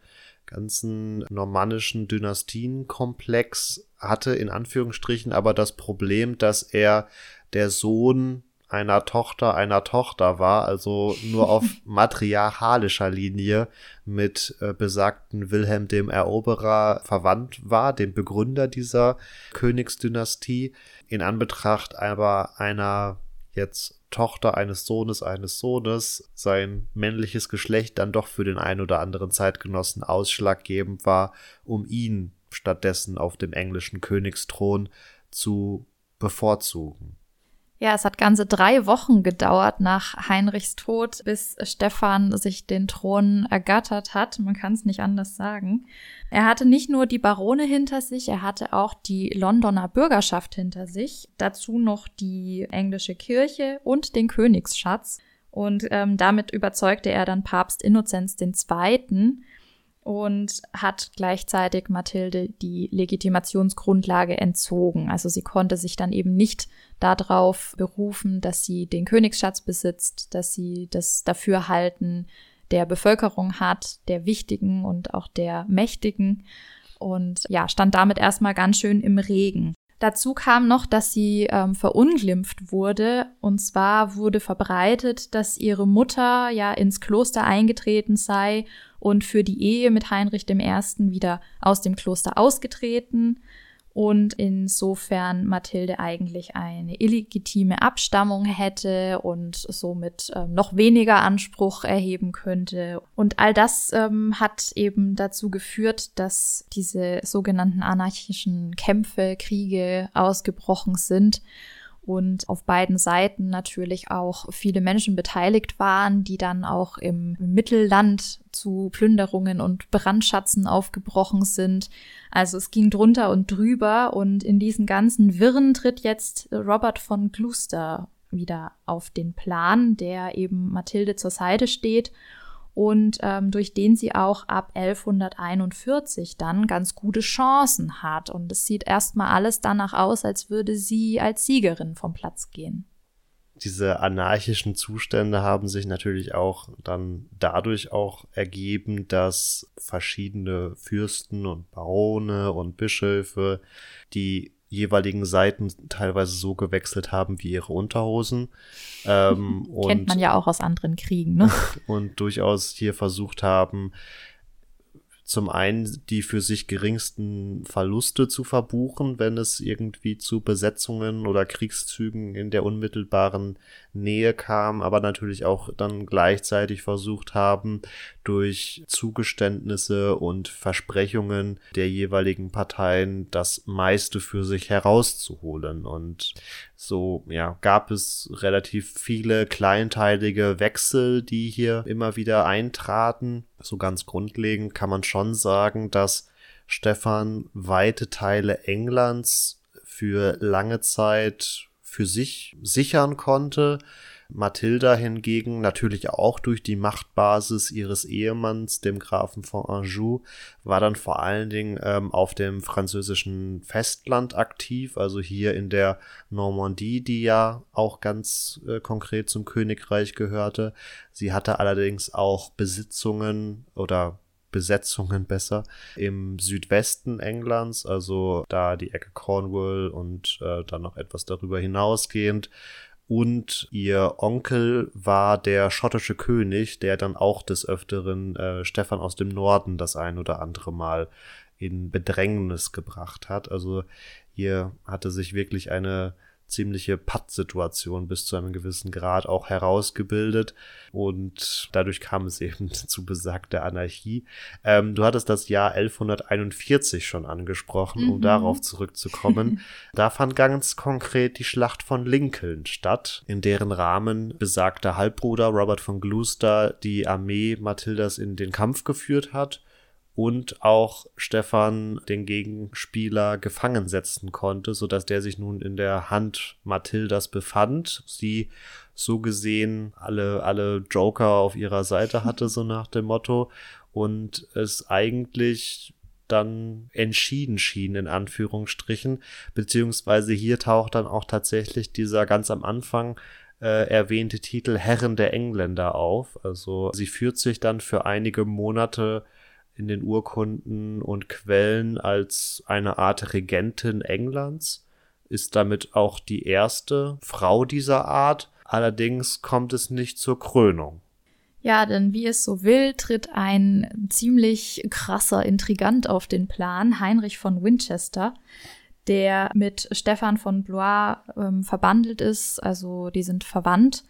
ganzen normannischen Dynastienkomplex, hatte in Anführungsstrichen aber das Problem, dass er der Sohn einer Tochter einer Tochter war, also nur auf matriarchalischer Linie mit äh, besagten Wilhelm dem Eroberer verwandt war, dem Begründer dieser Königsdynastie, in Anbetracht aber einer jetzt Tochter eines Sohnes eines Sohnes sein männliches Geschlecht dann doch für den ein oder anderen Zeitgenossen ausschlaggebend war, um ihn stattdessen auf dem englischen Königsthron zu bevorzugen. Ja, es hat ganze drei Wochen gedauert nach Heinrichs Tod, bis Stefan sich den Thron ergattert hat. Man kann es nicht anders sagen. Er hatte nicht nur die Barone hinter sich, er hatte auch die Londoner Bürgerschaft hinter sich. Dazu noch die englische Kirche und den Königsschatz. Und ähm, damit überzeugte er dann Papst Innozenz II., und hat gleichzeitig Mathilde die Legitimationsgrundlage entzogen. Also sie konnte sich dann eben nicht darauf berufen, dass sie den Königsschatz besitzt, dass sie das Dafürhalten der Bevölkerung hat, der Wichtigen und auch der Mächtigen und ja, stand damit erstmal ganz schön im Regen. Dazu kam noch, dass sie ähm, verunglimpft wurde. Und zwar wurde verbreitet, dass ihre Mutter ja ins Kloster eingetreten sei und für die Ehe mit Heinrich I. wieder aus dem Kloster ausgetreten und insofern Mathilde eigentlich eine illegitime Abstammung hätte und somit ähm, noch weniger Anspruch erheben könnte. Und all das ähm, hat eben dazu geführt, dass diese sogenannten anarchischen Kämpfe, Kriege ausgebrochen sind und auf beiden Seiten natürlich auch viele Menschen beteiligt waren, die dann auch im Mittelland zu Plünderungen und Brandschatzen aufgebrochen sind. Also es ging drunter und drüber und in diesen ganzen Wirren tritt jetzt Robert von Gloucester wieder auf den Plan, der eben Mathilde zur Seite steht und ähm, durch den sie auch ab 1141 dann ganz gute Chancen hat. Und es sieht erstmal alles danach aus, als würde sie als Siegerin vom Platz gehen. Diese anarchischen Zustände haben sich natürlich auch dann dadurch auch ergeben, dass verschiedene Fürsten und Barone und Bischöfe die jeweiligen Seiten teilweise so gewechselt haben wie ihre Unterhosen. Ähm, Kennt man ja auch aus anderen Kriegen, ne? und durchaus hier versucht haben, zum einen die für sich geringsten Verluste zu verbuchen, wenn es irgendwie zu Besetzungen oder Kriegszügen in der unmittelbaren Nähe kam, aber natürlich auch dann gleichzeitig versucht haben, durch Zugeständnisse und Versprechungen der jeweiligen Parteien das meiste für sich herauszuholen. Und so, ja, gab es relativ viele kleinteilige Wechsel, die hier immer wieder eintraten. So ganz grundlegend kann man schon sagen, dass Stefan weite Teile Englands für lange Zeit für sich sichern konnte. Mathilda hingegen natürlich auch durch die Machtbasis ihres Ehemanns, dem Grafen von Anjou, war dann vor allen Dingen ähm, auf dem französischen Festland aktiv, also hier in der Normandie, die ja auch ganz äh, konkret zum Königreich gehörte. Sie hatte allerdings auch Besitzungen oder Besetzungen besser im Südwesten Englands, also da die Ecke Cornwall und äh, dann noch etwas darüber hinausgehend. Und ihr Onkel war der schottische König, der dann auch des Öfteren äh, Stefan aus dem Norden das ein oder andere Mal in Bedrängnis gebracht hat. Also hier hatte sich wirklich eine ziemliche Pattsituation bis zu einem gewissen Grad auch herausgebildet und dadurch kam es eben zu besagter Anarchie. Ähm, du hattest das Jahr 1141 schon angesprochen, um mhm. darauf zurückzukommen. da fand ganz konkret die Schlacht von Lincoln statt, in deren Rahmen besagter Halbbruder Robert von Gloucester die Armee Mathildas in den Kampf geführt hat und auch Stefan den Gegenspieler gefangen setzen konnte, so dass der sich nun in der Hand Mathildas befand. Sie so gesehen alle, alle Joker auf ihrer Seite hatte, so nach dem Motto. Und es eigentlich dann entschieden schien, in Anführungsstrichen. Beziehungsweise hier taucht dann auch tatsächlich dieser ganz am Anfang äh, erwähnte Titel Herren der Engländer auf. Also sie führt sich dann für einige Monate in den Urkunden und Quellen als eine Art Regentin Englands, ist damit auch die erste Frau dieser Art. Allerdings kommt es nicht zur Krönung. Ja, denn wie es so will, tritt ein ziemlich krasser Intrigant auf den Plan, Heinrich von Winchester, der mit Stefan von Blois ähm, verbandelt ist, also die sind verwandt.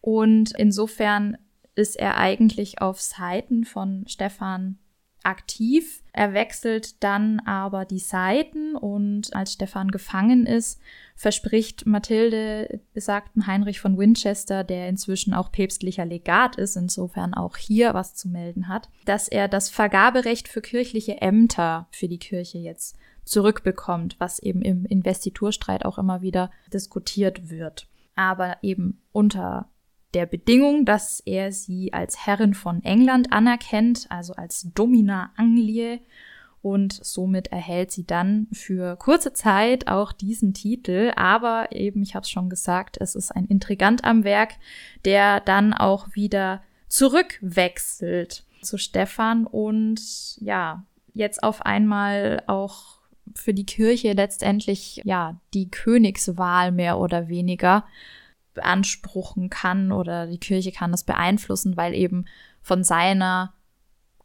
Und insofern ist er eigentlich auf Seiten von Stefan aktiv. Er wechselt dann aber die Seiten und als Stefan gefangen ist, verspricht Mathilde besagten Heinrich von Winchester, der inzwischen auch päpstlicher Legat ist, insofern auch hier was zu melden hat, dass er das Vergaberecht für kirchliche Ämter für die Kirche jetzt zurückbekommt, was eben im Investiturstreit auch immer wieder diskutiert wird. Aber eben unter der Bedingung, dass er sie als Herrin von England anerkennt, also als Domina Angliae, und somit erhält sie dann für kurze Zeit auch diesen Titel. Aber eben, ich habe es schon gesagt, es ist ein Intrigant am Werk, der dann auch wieder zurückwechselt zu Stefan. Und ja, jetzt auf einmal auch für die Kirche letztendlich ja die Königswahl mehr oder weniger beanspruchen kann oder die Kirche kann das beeinflussen, weil eben von seiner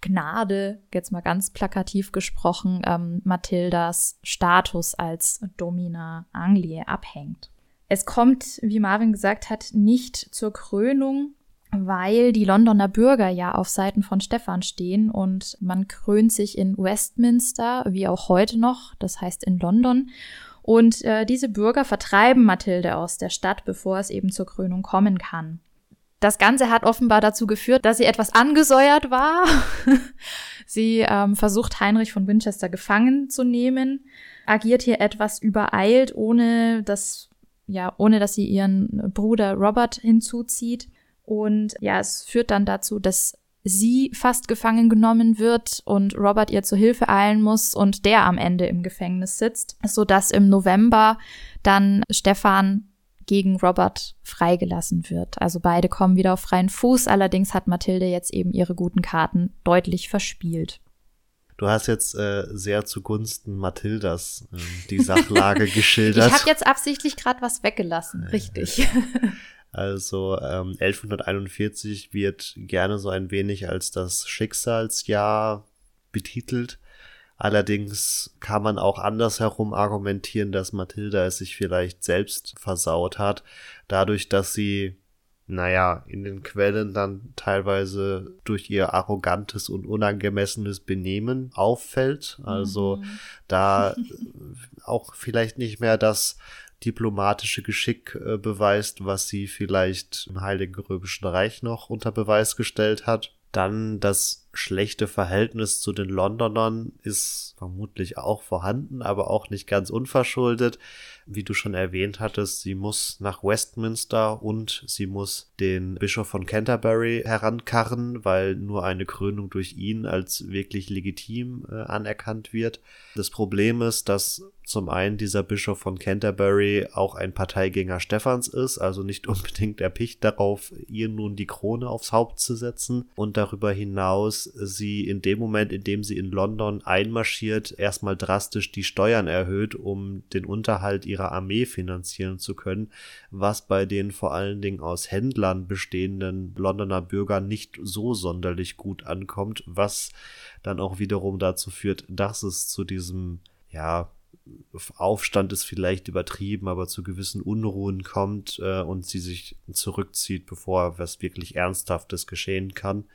Gnade, jetzt mal ganz plakativ gesprochen, ähm, Mathildas Status als Domina Angliae abhängt. Es kommt, wie Marvin gesagt hat, nicht zur Krönung, weil die Londoner Bürger ja auf Seiten von Stefan stehen und man krönt sich in Westminster, wie auch heute noch, das heißt in London. Und äh, diese Bürger vertreiben Mathilde aus der Stadt, bevor es eben zur Krönung kommen kann. Das Ganze hat offenbar dazu geführt, dass sie etwas angesäuert war. sie ähm, versucht, Heinrich von Winchester gefangen zu nehmen, agiert hier etwas übereilt, ohne dass, ja, ohne dass sie ihren Bruder Robert hinzuzieht. Und ja, es führt dann dazu, dass sie fast gefangen genommen wird und Robert ihr zu Hilfe eilen muss und der am Ende im Gefängnis sitzt, so dass im November dann Stefan gegen Robert freigelassen wird. Also beide kommen wieder auf freien Fuß, allerdings hat Mathilde jetzt eben ihre guten Karten deutlich verspielt. Du hast jetzt äh, sehr zugunsten Mathildas äh, die Sachlage geschildert. ich habe jetzt absichtlich gerade was weggelassen, richtig. Also ähm, 1141 wird gerne so ein wenig als das Schicksalsjahr betitelt. Allerdings kann man auch andersherum argumentieren, dass Mathilda es sich vielleicht selbst versaut hat, dadurch, dass sie, naja, in den Quellen dann teilweise durch ihr arrogantes und unangemessenes Benehmen auffällt. Also mhm. da auch vielleicht nicht mehr das diplomatische Geschick äh, beweist, was sie vielleicht im Heiligen Römischen Reich noch unter Beweis gestellt hat. Dann das schlechte Verhältnis zu den Londonern ist vermutlich auch vorhanden, aber auch nicht ganz unverschuldet. Wie du schon erwähnt hattest, sie muss nach Westminster und sie muss den Bischof von Canterbury herankarren, weil nur eine Krönung durch ihn als wirklich legitim äh, anerkannt wird. Das Problem ist, dass zum einen dieser Bischof von Canterbury auch ein Parteigänger Stephans ist, also nicht unbedingt erpicht darauf, ihr nun die Krone aufs Haupt zu setzen und darüber hinaus sie in dem Moment, in dem sie in London einmarschiert, erstmal drastisch die Steuern erhöht, um den Unterhalt ihrer Armee finanzieren zu können, was bei den vor allen Dingen aus Händlern bestehenden Londoner Bürgern nicht so sonderlich gut ankommt, was dann auch wiederum dazu führt, dass es zu diesem ja, Aufstand ist vielleicht übertrieben, aber zu gewissen Unruhen kommt äh, und sie sich zurückzieht, bevor was wirklich Ernsthaftes geschehen kann.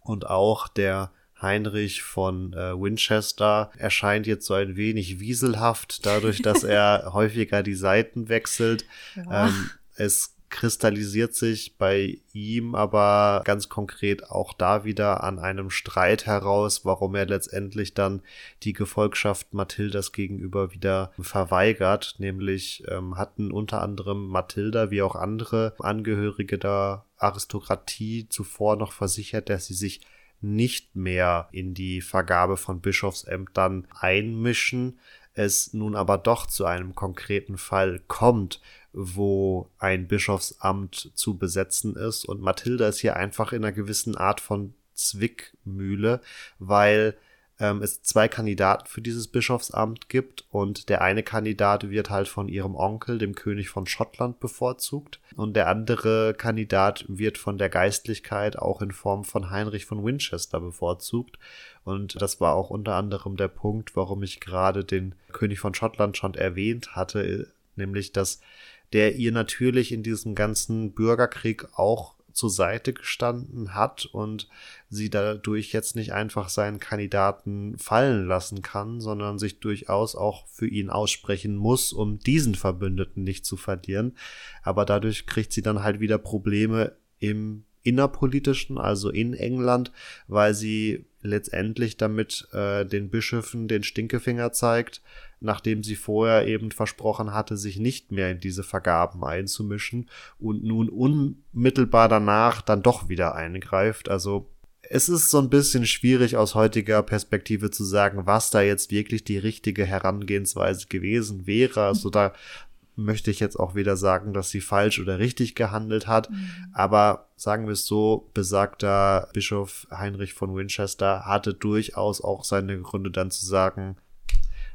Und auch der Heinrich von äh, Winchester erscheint jetzt so ein wenig wieselhaft, dadurch, dass er häufiger die Seiten wechselt. Ja. Ähm, es kristallisiert sich bei ihm aber ganz konkret auch da wieder an einem Streit heraus, warum er letztendlich dann die Gefolgschaft Mathildas gegenüber wieder verweigert. Nämlich ähm, hatten unter anderem Mathilda wie auch andere Angehörige der Aristokratie zuvor noch versichert, dass sie sich nicht mehr in die Vergabe von Bischofsämtern einmischen, es nun aber doch zu einem konkreten Fall kommt, wo ein Bischofsamt zu besetzen ist. Und Mathilda ist hier einfach in einer gewissen Art von Zwickmühle, weil ähm, es zwei Kandidaten für dieses Bischofsamt gibt. Und der eine Kandidat wird halt von ihrem Onkel, dem König von Schottland, bevorzugt. Und der andere Kandidat wird von der Geistlichkeit auch in Form von Heinrich von Winchester bevorzugt. Und das war auch unter anderem der Punkt, warum ich gerade den König von Schottland schon erwähnt hatte, nämlich dass der ihr natürlich in diesem ganzen Bürgerkrieg auch zur Seite gestanden hat und sie dadurch jetzt nicht einfach seinen Kandidaten fallen lassen kann, sondern sich durchaus auch für ihn aussprechen muss, um diesen Verbündeten nicht zu verlieren. Aber dadurch kriegt sie dann halt wieder Probleme im innerpolitischen, also in England, weil sie letztendlich damit äh, den Bischöfen den Stinkefinger zeigt, nachdem sie vorher eben versprochen hatte, sich nicht mehr in diese Vergaben einzumischen und nun unmittelbar danach dann doch wieder eingreift. Also es ist so ein bisschen schwierig aus heutiger Perspektive zu sagen, was da jetzt wirklich die richtige Herangehensweise gewesen wäre. Also da möchte ich jetzt auch weder sagen, dass sie falsch oder richtig gehandelt hat, mhm. aber sagen wir es so, besagter Bischof Heinrich von Winchester hatte durchaus auch seine Gründe dann zu sagen,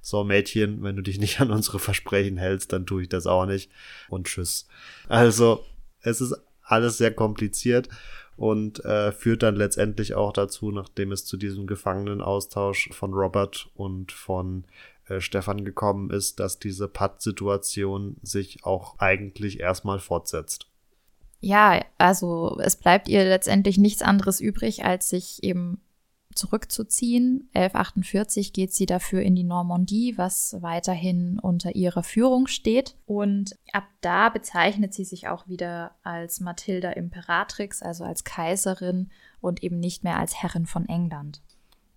so Mädchen, wenn du dich nicht an unsere Versprechen hältst, dann tue ich das auch nicht und tschüss. Also es ist alles sehr kompliziert und äh, führt dann letztendlich auch dazu, nachdem es zu diesem Gefangenenaustausch von Robert und von äh, Stefan gekommen ist, dass diese Patt-Situation sich auch eigentlich erstmal fortsetzt. Ja, also es bleibt ihr letztendlich nichts anderes übrig, als sich eben zurückzuziehen. 1148 geht sie dafür in die Normandie, was weiterhin unter ihrer Führung steht. Und ab da bezeichnet sie sich auch wieder als Mathilda Imperatrix, also als Kaiserin und eben nicht mehr als Herrin von England.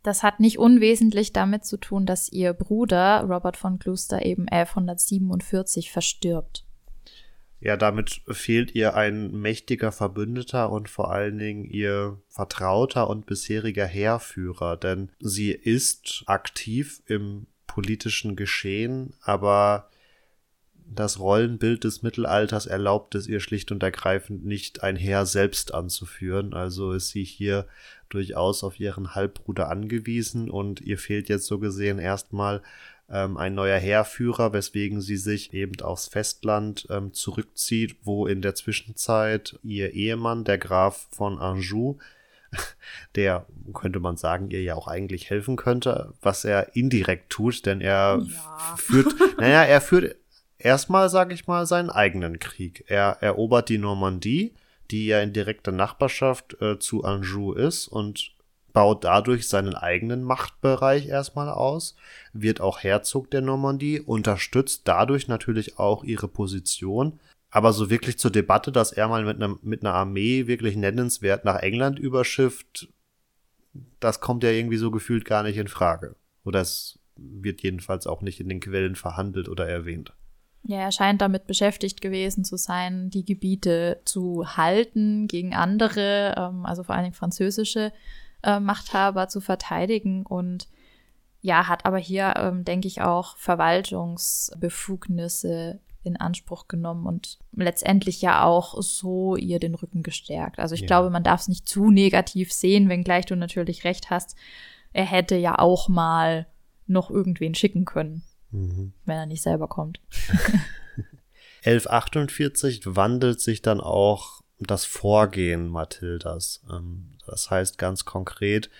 Das hat nicht unwesentlich damit zu tun, dass ihr Bruder Robert von Gloucester eben 1147 verstirbt. Ja, damit fehlt ihr ein mächtiger Verbündeter und vor allen Dingen ihr vertrauter und bisheriger Heerführer, denn sie ist aktiv im politischen Geschehen, aber das Rollenbild des Mittelalters erlaubt es ihr schlicht und ergreifend nicht, ein Heer selbst anzuführen. Also ist sie hier durchaus auf ihren Halbbruder angewiesen und ihr fehlt jetzt so gesehen erstmal ähm, ein neuer Heerführer, weswegen sie sich eben aufs Festland ähm, zurückzieht, wo in der Zwischenzeit ihr Ehemann, der Graf von Anjou, der könnte man sagen, ihr ja auch eigentlich helfen könnte, was er indirekt tut, denn er ja. führt, naja, er führt erstmal, sage ich mal, seinen eigenen Krieg. Er erobert die Normandie, die ja in direkter Nachbarschaft äh, zu Anjou ist und baut dadurch seinen eigenen Machtbereich erstmal aus, wird auch Herzog der Normandie, unterstützt dadurch natürlich auch ihre Position. Aber so wirklich zur Debatte, dass er mal mit einer, mit einer Armee wirklich nennenswert nach England überschifft, das kommt ja irgendwie so gefühlt gar nicht in Frage. Oder es wird jedenfalls auch nicht in den Quellen verhandelt oder erwähnt. Ja, er scheint damit beschäftigt gewesen zu sein, die Gebiete zu halten gegen andere, ähm, also vor allen Dingen französische äh, Machthaber zu verteidigen und ja, hat aber hier, ähm, denke ich, auch Verwaltungsbefugnisse in Anspruch genommen und letztendlich ja auch so ihr den Rücken gestärkt. Also ich ja. glaube, man darf es nicht zu negativ sehen, wenngleich du natürlich recht hast. Er hätte ja auch mal noch irgendwen schicken können mhm. wenn er nicht selber kommt. 1148 wandelt sich dann auch das Vorgehen Mathildas. Ähm, das heißt ganz konkret,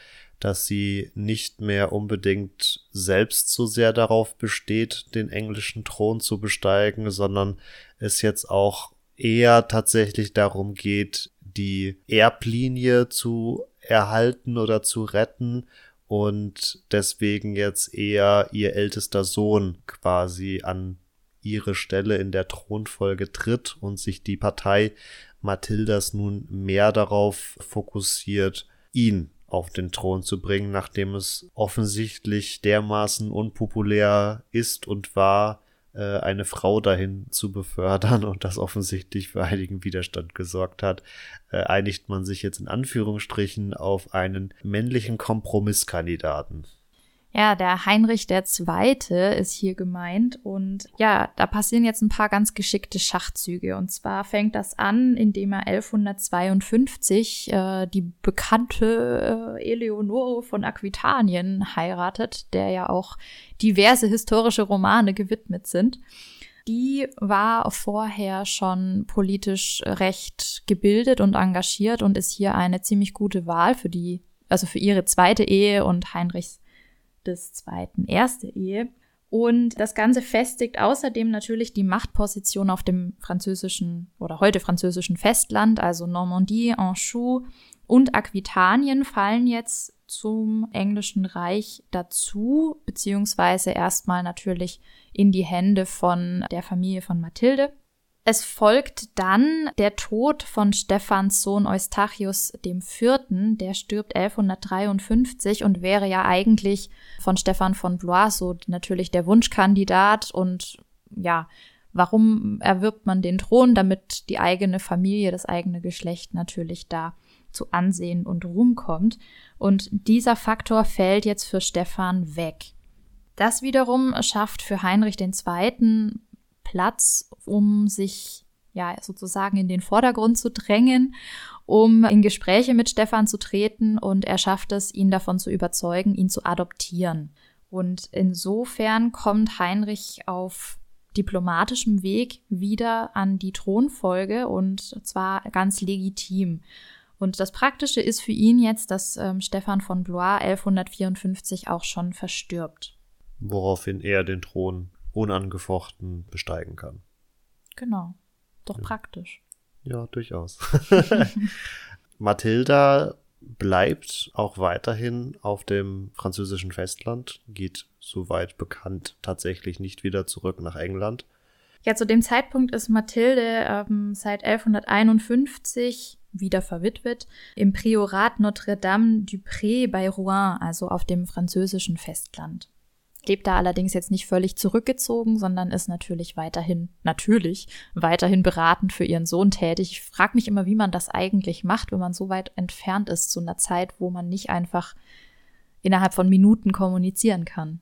dass sie nicht mehr unbedingt selbst so sehr darauf besteht, den englischen Thron zu besteigen, sondern es jetzt auch eher tatsächlich darum geht, die Erblinie zu erhalten oder zu retten und deswegen jetzt eher ihr ältester Sohn quasi an ihre Stelle in der Thronfolge tritt und sich die Partei Mathildas nun mehr darauf fokussiert, ihn auf den Thron zu bringen, nachdem es offensichtlich dermaßen unpopulär ist und war, äh, eine Frau dahin zu befördern und das offensichtlich für einigen Widerstand gesorgt hat, äh, einigt man sich jetzt in Anführungsstrichen auf einen männlichen Kompromisskandidaten. Ja, der Heinrich der Zweite ist hier gemeint und ja, da passieren jetzt ein paar ganz geschickte Schachzüge und zwar fängt das an, indem er 1152 äh, die bekannte äh, Eleonore von Aquitanien heiratet, der ja auch diverse historische Romane gewidmet sind. Die war vorher schon politisch recht gebildet und engagiert und ist hier eine ziemlich gute Wahl für die, also für ihre zweite Ehe und Heinrichs des zweiten erste Ehe. Und das Ganze festigt außerdem natürlich die Machtposition auf dem französischen oder heute französischen Festland, also Normandie, Anjou und Aquitanien fallen jetzt zum englischen Reich dazu, beziehungsweise erstmal natürlich in die Hände von der Familie von Mathilde. Es folgt dann der Tod von Stephans Sohn Eustachius IV., der stirbt 1153 und wäre ja eigentlich von Stephan von Blois so natürlich der Wunschkandidat und ja, warum erwirbt man den Thron, damit die eigene Familie, das eigene Geschlecht natürlich da zu Ansehen und Ruhm kommt. Und dieser Faktor fällt jetzt für Stephan weg. Das wiederum schafft für Heinrich II. Platz, um sich ja sozusagen in den Vordergrund zu drängen, um in Gespräche mit Stefan zu treten und er schafft es, ihn davon zu überzeugen, ihn zu adoptieren. Und insofern kommt Heinrich auf diplomatischem Weg wieder an die Thronfolge und zwar ganz legitim. Und das Praktische ist für ihn jetzt, dass ähm, Stefan von Blois 1154 auch schon verstirbt. Woraufhin er den Thron unangefochten besteigen kann. Genau. Doch ja. praktisch. Ja, durchaus. Mathilda bleibt auch weiterhin auf dem französischen Festland, geht soweit bekannt tatsächlich nicht wieder zurück nach England. Ja, zu dem Zeitpunkt ist Mathilde ähm, seit 1151 wieder verwitwet im Priorat Notre-Dame du Pré bei Rouen, also auf dem französischen Festland lebt da allerdings jetzt nicht völlig zurückgezogen, sondern ist natürlich weiterhin, natürlich, weiterhin beratend für ihren Sohn tätig. Ich frage mich immer, wie man das eigentlich macht, wenn man so weit entfernt ist zu einer Zeit, wo man nicht einfach innerhalb von Minuten kommunizieren kann.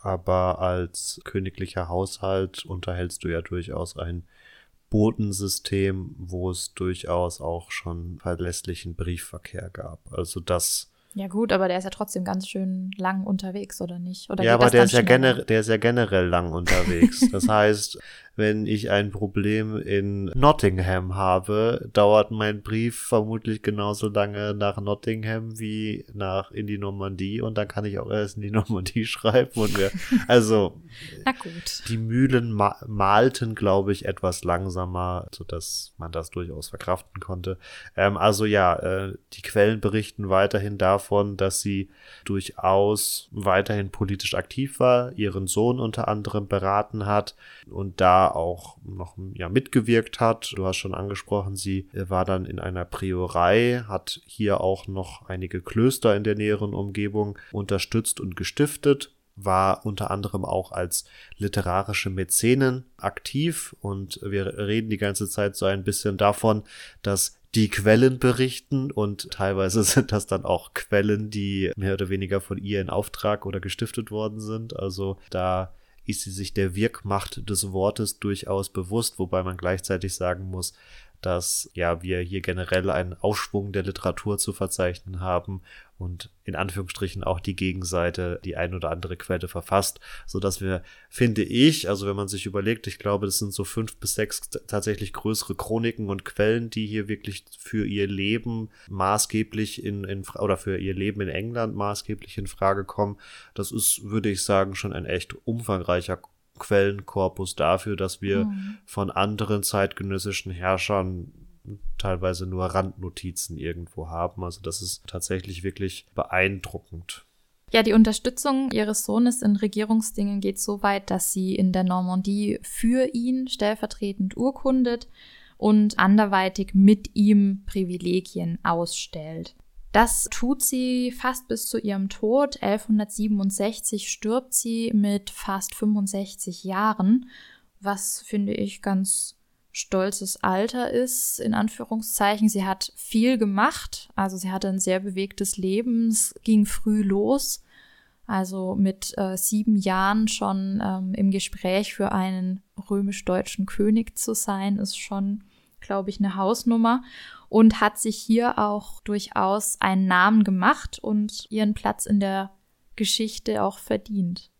Aber als königlicher Haushalt unterhältst du ja durchaus ein Botensystem, wo es durchaus auch schon verlässlichen Briefverkehr gab. Also das ja gut, aber der ist ja trotzdem ganz schön lang unterwegs, oder nicht? Oder ja, aber der ist ja, der ist ja generell lang unterwegs. Das heißt, wenn ich ein Problem in Nottingham habe, dauert mein Brief vermutlich genauso lange nach Nottingham wie nach in die Normandie und dann kann ich auch erst in die Normandie schreiben und wir, also die Mühlen ma malten, glaube ich, etwas langsamer, so dass man das durchaus verkraften konnte. Ähm, also ja, äh, die Quellen berichten weiterhin davon, dass sie durchaus weiterhin politisch aktiv war, ihren Sohn unter anderem beraten hat und da auch noch ja, mitgewirkt hat. Du hast schon angesprochen, sie äh, war dann in einer Priorei, hat hier auch noch einige Klöster in der näheren Umgebung unterstützt und gestiftet war unter anderem auch als literarische Mäzenin aktiv und wir reden die ganze Zeit so ein bisschen davon, dass die Quellen berichten und teilweise sind das dann auch Quellen, die mehr oder weniger von ihr in Auftrag oder gestiftet worden sind. Also da ist sie sich der Wirkmacht des Wortes durchaus bewusst, wobei man gleichzeitig sagen muss, dass ja wir hier generell einen Aufschwung der Literatur zu verzeichnen haben und in Anführungsstrichen auch die Gegenseite die ein oder andere Quelle verfasst, so dass wir, finde ich, also wenn man sich überlegt, ich glaube, das sind so fünf bis sechs tatsächlich größere Chroniken und Quellen, die hier wirklich für ihr Leben maßgeblich in, in oder für ihr Leben in England maßgeblich in Frage kommen. Das ist, würde ich sagen, schon ein echt umfangreicher Quellenkorpus dafür, dass wir mhm. von anderen zeitgenössischen Herrschern teilweise nur Randnotizen irgendwo haben. Also das ist tatsächlich wirklich beeindruckend. Ja, die Unterstützung ihres Sohnes in Regierungsdingen geht so weit, dass sie in der Normandie für ihn stellvertretend urkundet und anderweitig mit ihm Privilegien ausstellt. Das tut sie fast bis zu ihrem Tod. 1167 stirbt sie mit fast 65 Jahren, was finde ich ganz stolzes Alter ist, in Anführungszeichen. Sie hat viel gemacht, also sie hatte ein sehr bewegtes Leben, es ging früh los, also mit äh, sieben Jahren schon ähm, im Gespräch für einen römisch-deutschen König zu sein, ist schon, glaube ich, eine Hausnummer und hat sich hier auch durchaus einen Namen gemacht und ihren Platz in der Geschichte auch verdient.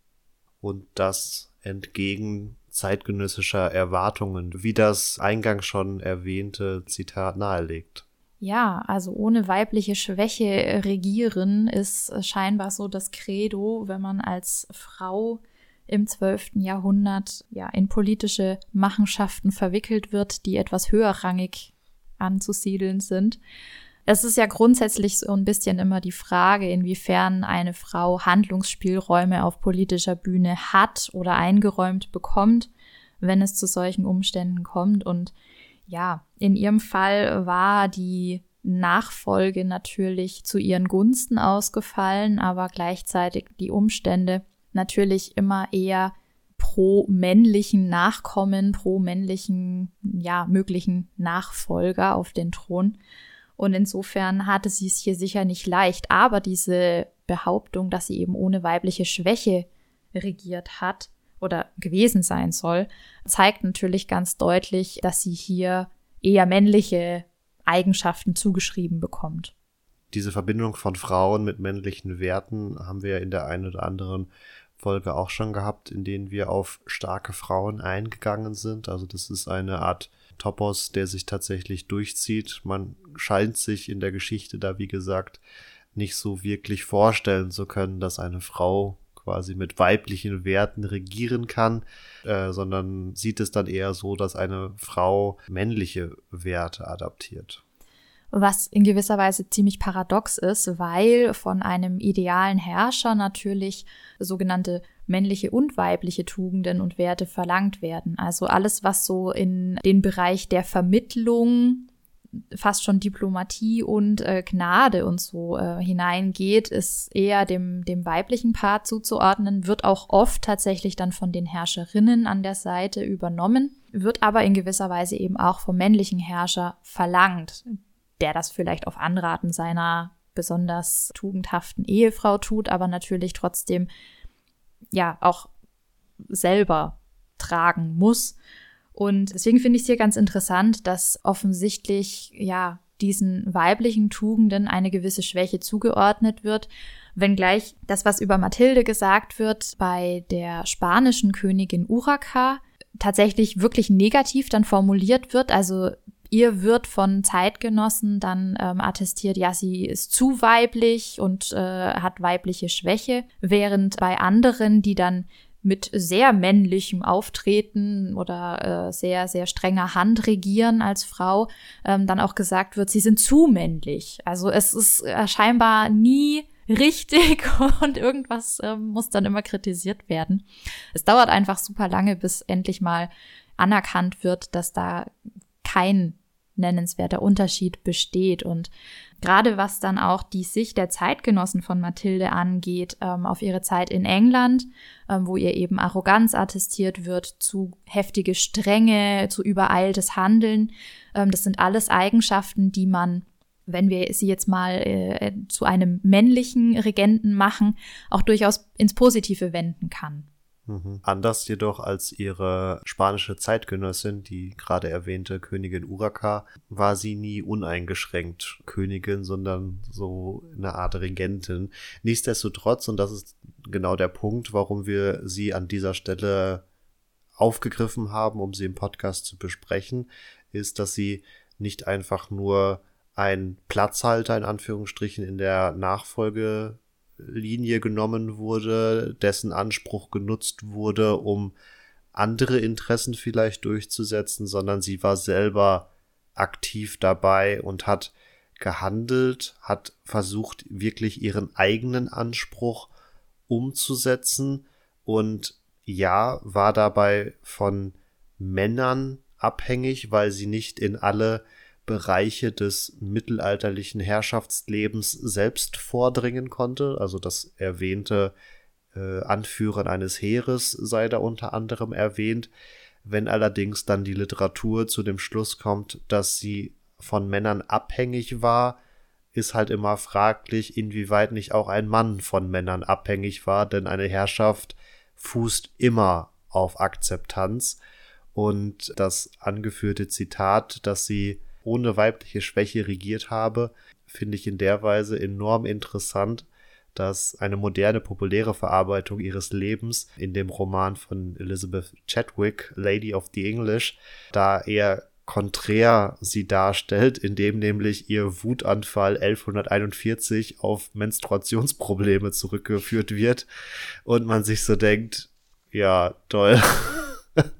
Und das entgegen zeitgenössischer Erwartungen, wie das eingangs schon erwähnte Zitat nahelegt. Ja, also ohne weibliche Schwäche regieren ist scheinbar so das Credo, wenn man als Frau im 12. Jahrhundert ja in politische Machenschaften verwickelt wird, die etwas höherrangig anzusiedeln sind. Es ist ja grundsätzlich so ein bisschen immer die Frage, inwiefern eine Frau Handlungsspielräume auf politischer Bühne hat oder eingeräumt bekommt, wenn es zu solchen Umständen kommt. Und ja, in ihrem Fall war die Nachfolge natürlich zu ihren Gunsten ausgefallen, aber gleichzeitig die Umstände natürlich immer eher pro männlichen Nachkommen, pro männlichen, ja, möglichen Nachfolger auf den Thron. Und insofern hatte sie es hier sicher nicht leicht. Aber diese Behauptung, dass sie eben ohne weibliche Schwäche regiert hat oder gewesen sein soll, zeigt natürlich ganz deutlich, dass sie hier eher männliche Eigenschaften zugeschrieben bekommt. Diese Verbindung von Frauen mit männlichen Werten haben wir in der einen oder anderen Folge auch schon gehabt, in denen wir auf starke Frauen eingegangen sind. Also das ist eine Art Topos, der sich tatsächlich durchzieht. Man scheint sich in der Geschichte da, wie gesagt, nicht so wirklich vorstellen zu können, dass eine Frau quasi mit weiblichen Werten regieren kann, äh, sondern sieht es dann eher so, dass eine Frau männliche Werte adaptiert was in gewisser Weise ziemlich paradox ist, weil von einem idealen Herrscher natürlich sogenannte männliche und weibliche Tugenden und Werte verlangt werden. Also alles, was so in den Bereich der Vermittlung, fast schon Diplomatie und äh, Gnade und so äh, hineingeht, ist eher dem, dem weiblichen Part zuzuordnen, wird auch oft tatsächlich dann von den Herrscherinnen an der Seite übernommen, wird aber in gewisser Weise eben auch vom männlichen Herrscher verlangt der das vielleicht auf Anraten seiner besonders tugendhaften Ehefrau tut, aber natürlich trotzdem ja auch selber tragen muss. Und deswegen finde ich es hier ganz interessant, dass offensichtlich ja diesen weiblichen Tugenden eine gewisse Schwäche zugeordnet wird, wenngleich das, was über Mathilde gesagt wird bei der spanischen Königin Urraca, tatsächlich wirklich negativ dann formuliert wird. Also ihr wird von Zeitgenossen dann ähm, attestiert, ja, sie ist zu weiblich und äh, hat weibliche Schwäche, während bei anderen, die dann mit sehr männlichem Auftreten oder äh, sehr, sehr strenger Hand regieren als Frau, ähm, dann auch gesagt wird, sie sind zu männlich. Also es ist äh, scheinbar nie richtig und irgendwas äh, muss dann immer kritisiert werden. Es dauert einfach super lange, bis endlich mal anerkannt wird, dass da kein nennenswerter Unterschied besteht. Und gerade was dann auch die Sicht der Zeitgenossen von Mathilde angeht, ähm, auf ihre Zeit in England, ähm, wo ihr eben Arroganz attestiert wird, zu heftige Strenge, zu übereiltes Handeln, ähm, das sind alles Eigenschaften, die man wenn wir sie jetzt mal äh, zu einem männlichen Regenten machen, auch durchaus ins Positive wenden kann. Mhm. Anders jedoch als ihre spanische Zeitgenössin, die gerade erwähnte Königin Uraka, war sie nie uneingeschränkt Königin, sondern so eine Art Regentin. Nichtsdestotrotz, und das ist genau der Punkt, warum wir sie an dieser Stelle aufgegriffen haben, um sie im Podcast zu besprechen, ist, dass sie nicht einfach nur ein Platzhalter in Anführungsstrichen in der Nachfolge Linie genommen wurde, dessen Anspruch genutzt wurde, um andere Interessen vielleicht durchzusetzen, sondern sie war selber aktiv dabei und hat gehandelt, hat versucht, wirklich ihren eigenen Anspruch umzusetzen und ja, war dabei von Männern abhängig, weil sie nicht in alle Bereiche des mittelalterlichen Herrschaftslebens selbst vordringen konnte. Also das erwähnte äh, Anführen eines Heeres sei da unter anderem erwähnt. Wenn allerdings dann die Literatur zu dem Schluss kommt, dass sie von Männern abhängig war, ist halt immer fraglich, inwieweit nicht auch ein Mann von Männern abhängig war, denn eine Herrschaft fußt immer auf Akzeptanz. Und das angeführte Zitat, dass sie ohne weibliche Schwäche regiert habe, finde ich in der Weise enorm interessant, dass eine moderne, populäre Verarbeitung ihres Lebens in dem Roman von Elizabeth Chadwick, Lady of the English, da eher konträr sie darstellt, indem nämlich ihr Wutanfall 1141 auf Menstruationsprobleme zurückgeführt wird und man sich so denkt, ja, toll.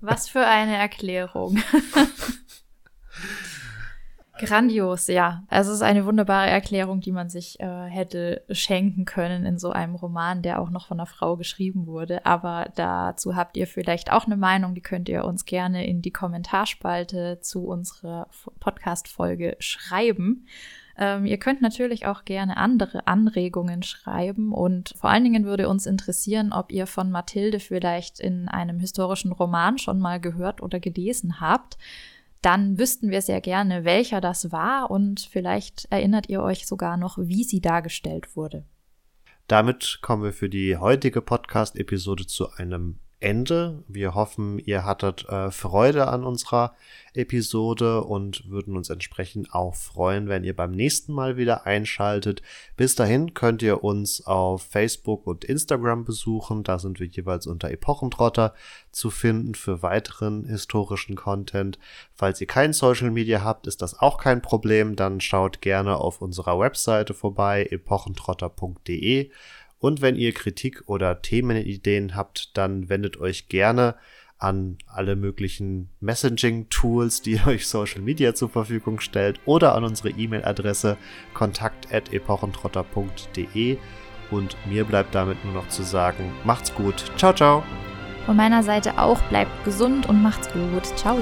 Was für eine Erklärung. Grandios, ja. Also es ist eine wunderbare Erklärung, die man sich äh, hätte schenken können in so einem Roman, der auch noch von einer Frau geschrieben wurde. Aber dazu habt ihr vielleicht auch eine Meinung, die könnt ihr uns gerne in die Kommentarspalte zu unserer Podcast-Folge schreiben. Ähm, ihr könnt natürlich auch gerne andere Anregungen schreiben und vor allen Dingen würde uns interessieren, ob ihr von Mathilde vielleicht in einem historischen Roman schon mal gehört oder gelesen habt dann wüssten wir sehr gerne, welcher das war und vielleicht erinnert ihr euch sogar noch, wie sie dargestellt wurde. Damit kommen wir für die heutige Podcast-Episode zu einem Ende. Wir hoffen, ihr hattet äh, Freude an unserer Episode und würden uns entsprechend auch freuen, wenn ihr beim nächsten Mal wieder einschaltet. Bis dahin könnt ihr uns auf Facebook und Instagram besuchen. Da sind wir jeweils unter Epochentrotter zu finden für weiteren historischen Content. Falls ihr kein Social Media habt, ist das auch kein Problem. Dann schaut gerne auf unserer Webseite vorbei, epochentrotter.de. Und wenn ihr Kritik oder Themenideen habt, dann wendet euch gerne an alle möglichen Messaging-Tools, die euch Social Media zur Verfügung stellt oder an unsere E-Mail-Adresse kontakt.epochentrotter.de. Und mir bleibt damit nur noch zu sagen, macht's gut. Ciao, ciao. Von meiner Seite auch, bleibt gesund und macht's gut. Ciao.